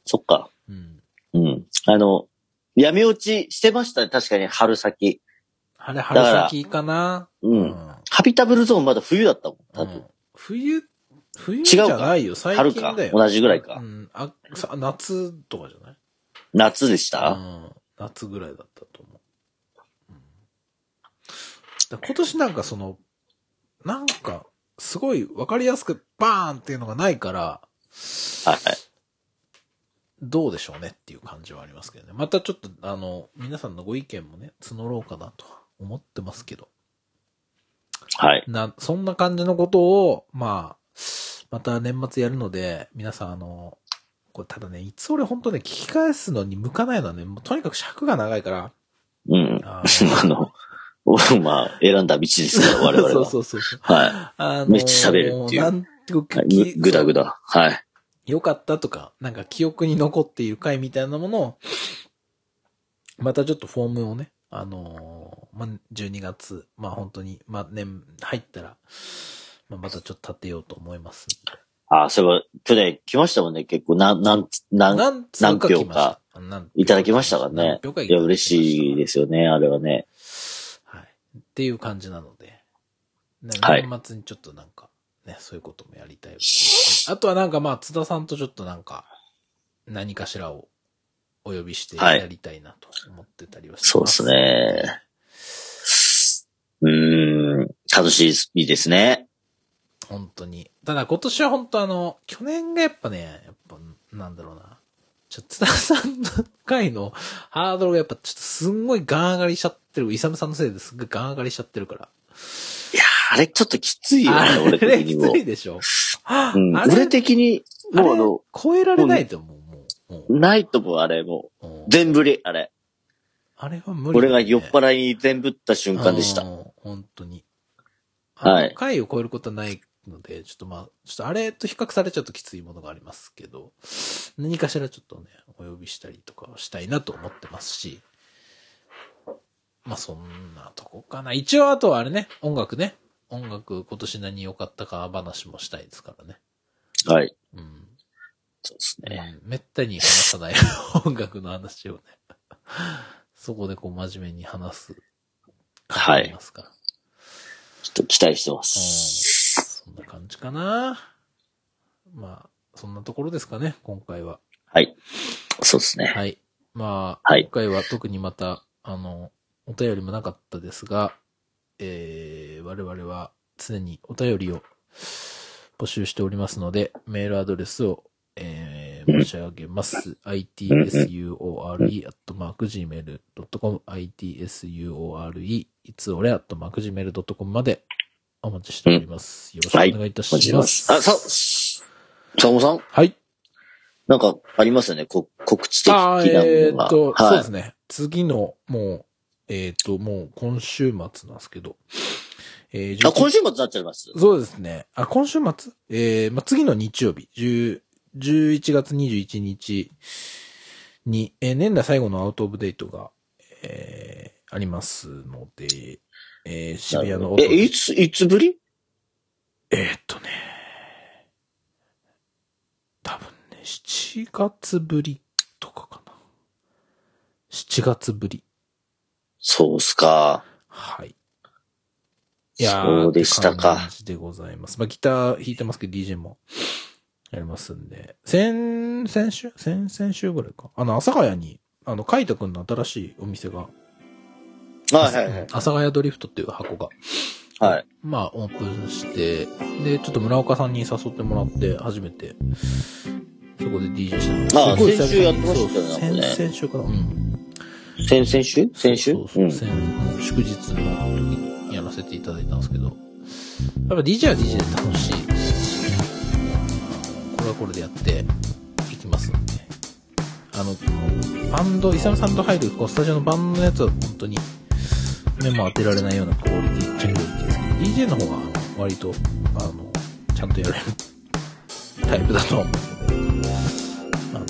そっか。うん。うん。あの、闇落ちしてましたね。確かに春先。あれ、春先かな？うん。うんハビタブルゾーンまだ冬だったもん。多分。うん冬、冬じゃないよ、最春か近だよ。。同じぐらいかう。ん。あ、さ夏とかじゃない？夏でした、うん。夏ぐらいだったと思う。うん、だ今年なんかその、なんか、すごいわかりやすくバーンっていうのがないから、はいはい。どうでしょうねっていう感じはありますけどね。またちょっと、あの、皆さんのご意見もね、募ろうかなとは思ってますけど。はい。な、そんな感じのことを、まあ、また年末やるので、皆さんあの、これただね、いつ俺本当ね、聞き返すのに向かないのはね、もうとにかく尺が長いから、うん。ああの、まあ、選んだ道ですから、我々は。そうそうそうそう。はあのーめっちゃ喋るっていうなんてぐだぐだ。はい。良かったとか、なんか記憶に残っている回みたいなものを、またちょっとフォームをね、あのーまあ、12月、まあ本当に、まあ年入ったら、まあ、またちょっと立てようと思いますんで。あ、そういえば、去年来ましたもんね、結構。なん、なん、なん、何通かいただきましたからね。いや、嬉しいでですよね、あれはね。はい。っていう感じなので、年末にちょっとなんか、ね、そういうこともやりたい。あとはなんかまあ、津田さんとちょっとなんか、何かしらをお呼びしてはいやりたいなと思ってたりはしてそうですね。うーん、楽しいですね。本当に。ただ今年は本当あの、去年がやっぱね、やっぱ、なんだろうな。ちょ、津田さんの回のハードルがやっぱちょっとすんごいガン上がりしちゃってる。イサムさんのせいですっごいガン上がりしちゃってるから。いやー、あれちょっときついよあね、俺れ的にもきつ。いでしょ。うん、あれ俺的に、もうあの、超えられないと思う。もうもないともあれ、もう全振り、あれ。あれは無理、俺が酔っ払いに全振った瞬間でした。うん本当に。はい回を超えることはないので、ちょっとまあ、ちょっとあれと比較されちゃうときついものがありますけど、何かしらちょっとね、お呼びしたりとかをしたいなと思ってますし、まあそんなとこかな。一応あとはあれね、音楽ね。音楽今年何良かったか話もしたいですからね。はい。うん。そうですね。うんめったに話さない音楽の話をね。そこでこう真面目に話す。はいいますから。ちょっと期待してまうんす。そんな感じかな。まあ、そんなところですかね、今回は。はい。そうですね。はい。まあ、はい今回は特にまた、あの、お便りもなかったですが、えー、我々は常にお便りを募集しておりますので、メールアドレスを、えー、申し上げます。itsure.gmail.com itsure いつ俺 .gmail.com までお待ちしております。よろしくお願いいたしお待ちしてま。ますす。あ、さ、さもさん？はい。なんかありますよね、こ告知的なのが。ーっと、そうはいですね。次の、もう、えーっと、もう今週末なんですけど。えーあ、今週末になっちゃいますそうですね。あ、今週末？えー、まあ、次の日曜日、10 11月21日に、えー年内最後のアウトオブデートが、えー、ありますので、えー、渋谷の音え、いつ、いつぶり？えーっとね、多分ね、7月ぶりとかかな。7月ぶり。そうっすか。はい。そうでしたかでございます。まあ、ギター弾いてますけど、DJ もやりますんで。先、先週？先々週ぐらいか。あの、阿佐ヶ谷に、あの、カイトくんの新しいお店が、はいはいはい。阿佐ヶ谷ドリフトっていう箱が、はい。まあ、オープンして、で、ちょっと村岡さんに誘ってもらって、初めて、そこで DJ したの。あすごい先週やってましたよね先々週かな？うん。先、先週？先週？そうそうそう、先もう祝日の時にやらせていただいたんですけど、やっぱ DJ は DJ で楽しいですし、これはこれでやっていきますんで、あの、バンド、イサムさんと入るこうスタジオのバンドのやつは本当に目も当てられないようなクオリティっちゃクオリティですけど、DJ の方が割と、あの、ちゃんとやれるタイプだと思うので、あの、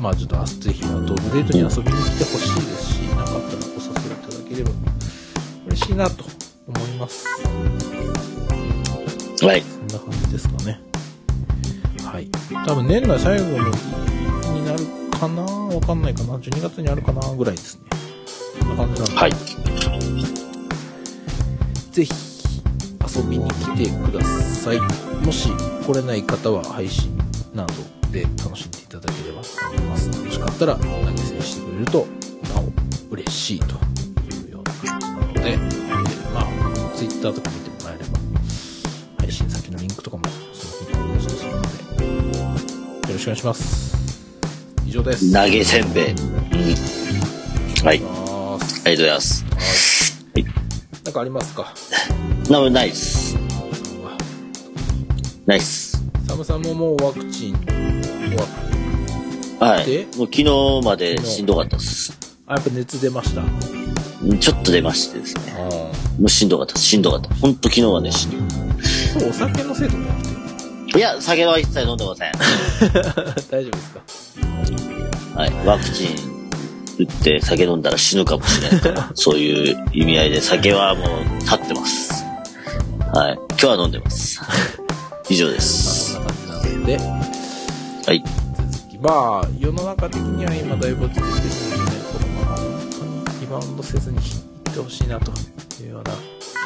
まあちょっとあぜひ、まあ、ドブデートに遊びに来てほしいですし、なかったらお誘いいただければ。嬉しいなと思います。はい。そんな感じですかね。はい。多分年内最後の日になるかな？わかんないかな ?12 月にあるかなぐらいですね。そんな感じなんで、はい。ぜひ遊びに来てください。もし来れない方は配信などで楽しんでいただければと思います。楽しかったら投げ銭してくれるとなお嬉しいとので、えーまあ、ツイッターとか見てもらえれば、配信先のリンクとかもその日にポストするので、よろしくお願いします。以上です。投げせんべい。うん。はい。ありがとうあございます。はい。なんかありますか？な、ナイス。ナイス。サムさんももうワクチン終わっはいで。もう昨日までしんどかったです。あ、やっぱ熱出ました。ちょっと出ましてですね。あ。もうしんどかった。しんどかった。ほんと昨日はね、しんどそう、お酒のせいとかじゃなくて？いや、酒は一切飲んでません。大丈夫ですか？はい。ワクチン打って酒飲んだら死ぬかもしれないから、そういう意味合いで酒はもう立ってます。はい。今日は飲んでます。以上でまあ、す。そんな感じなので、はい。続き。まあ、世の中的には今だいぶ落ち着いてバウンドせずにいってほしいなというような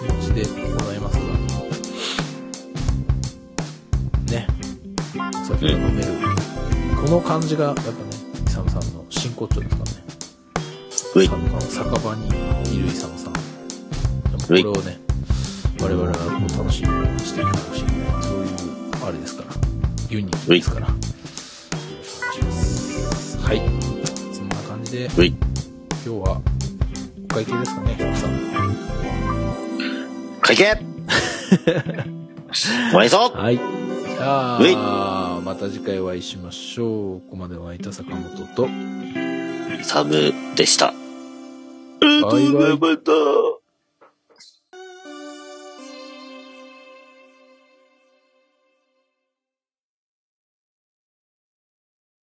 気持ちでございますが、ね、お酒が飲める。この感じが、やっぱね、イサムさんの真骨頂ですからね。酒酒場にいるイサムさん。これをね、我々はこう楽しみにしていくかもしい。そういう、あれですから。ユニットですから。よろしくお願いします。はい。そんな感じで。今日は、お会計ですかね、さん。会計 いそうはい。じゃういあ、また次回お会いしましょう。ここまでお会いいた坂本と。サムでした。バイバイまた。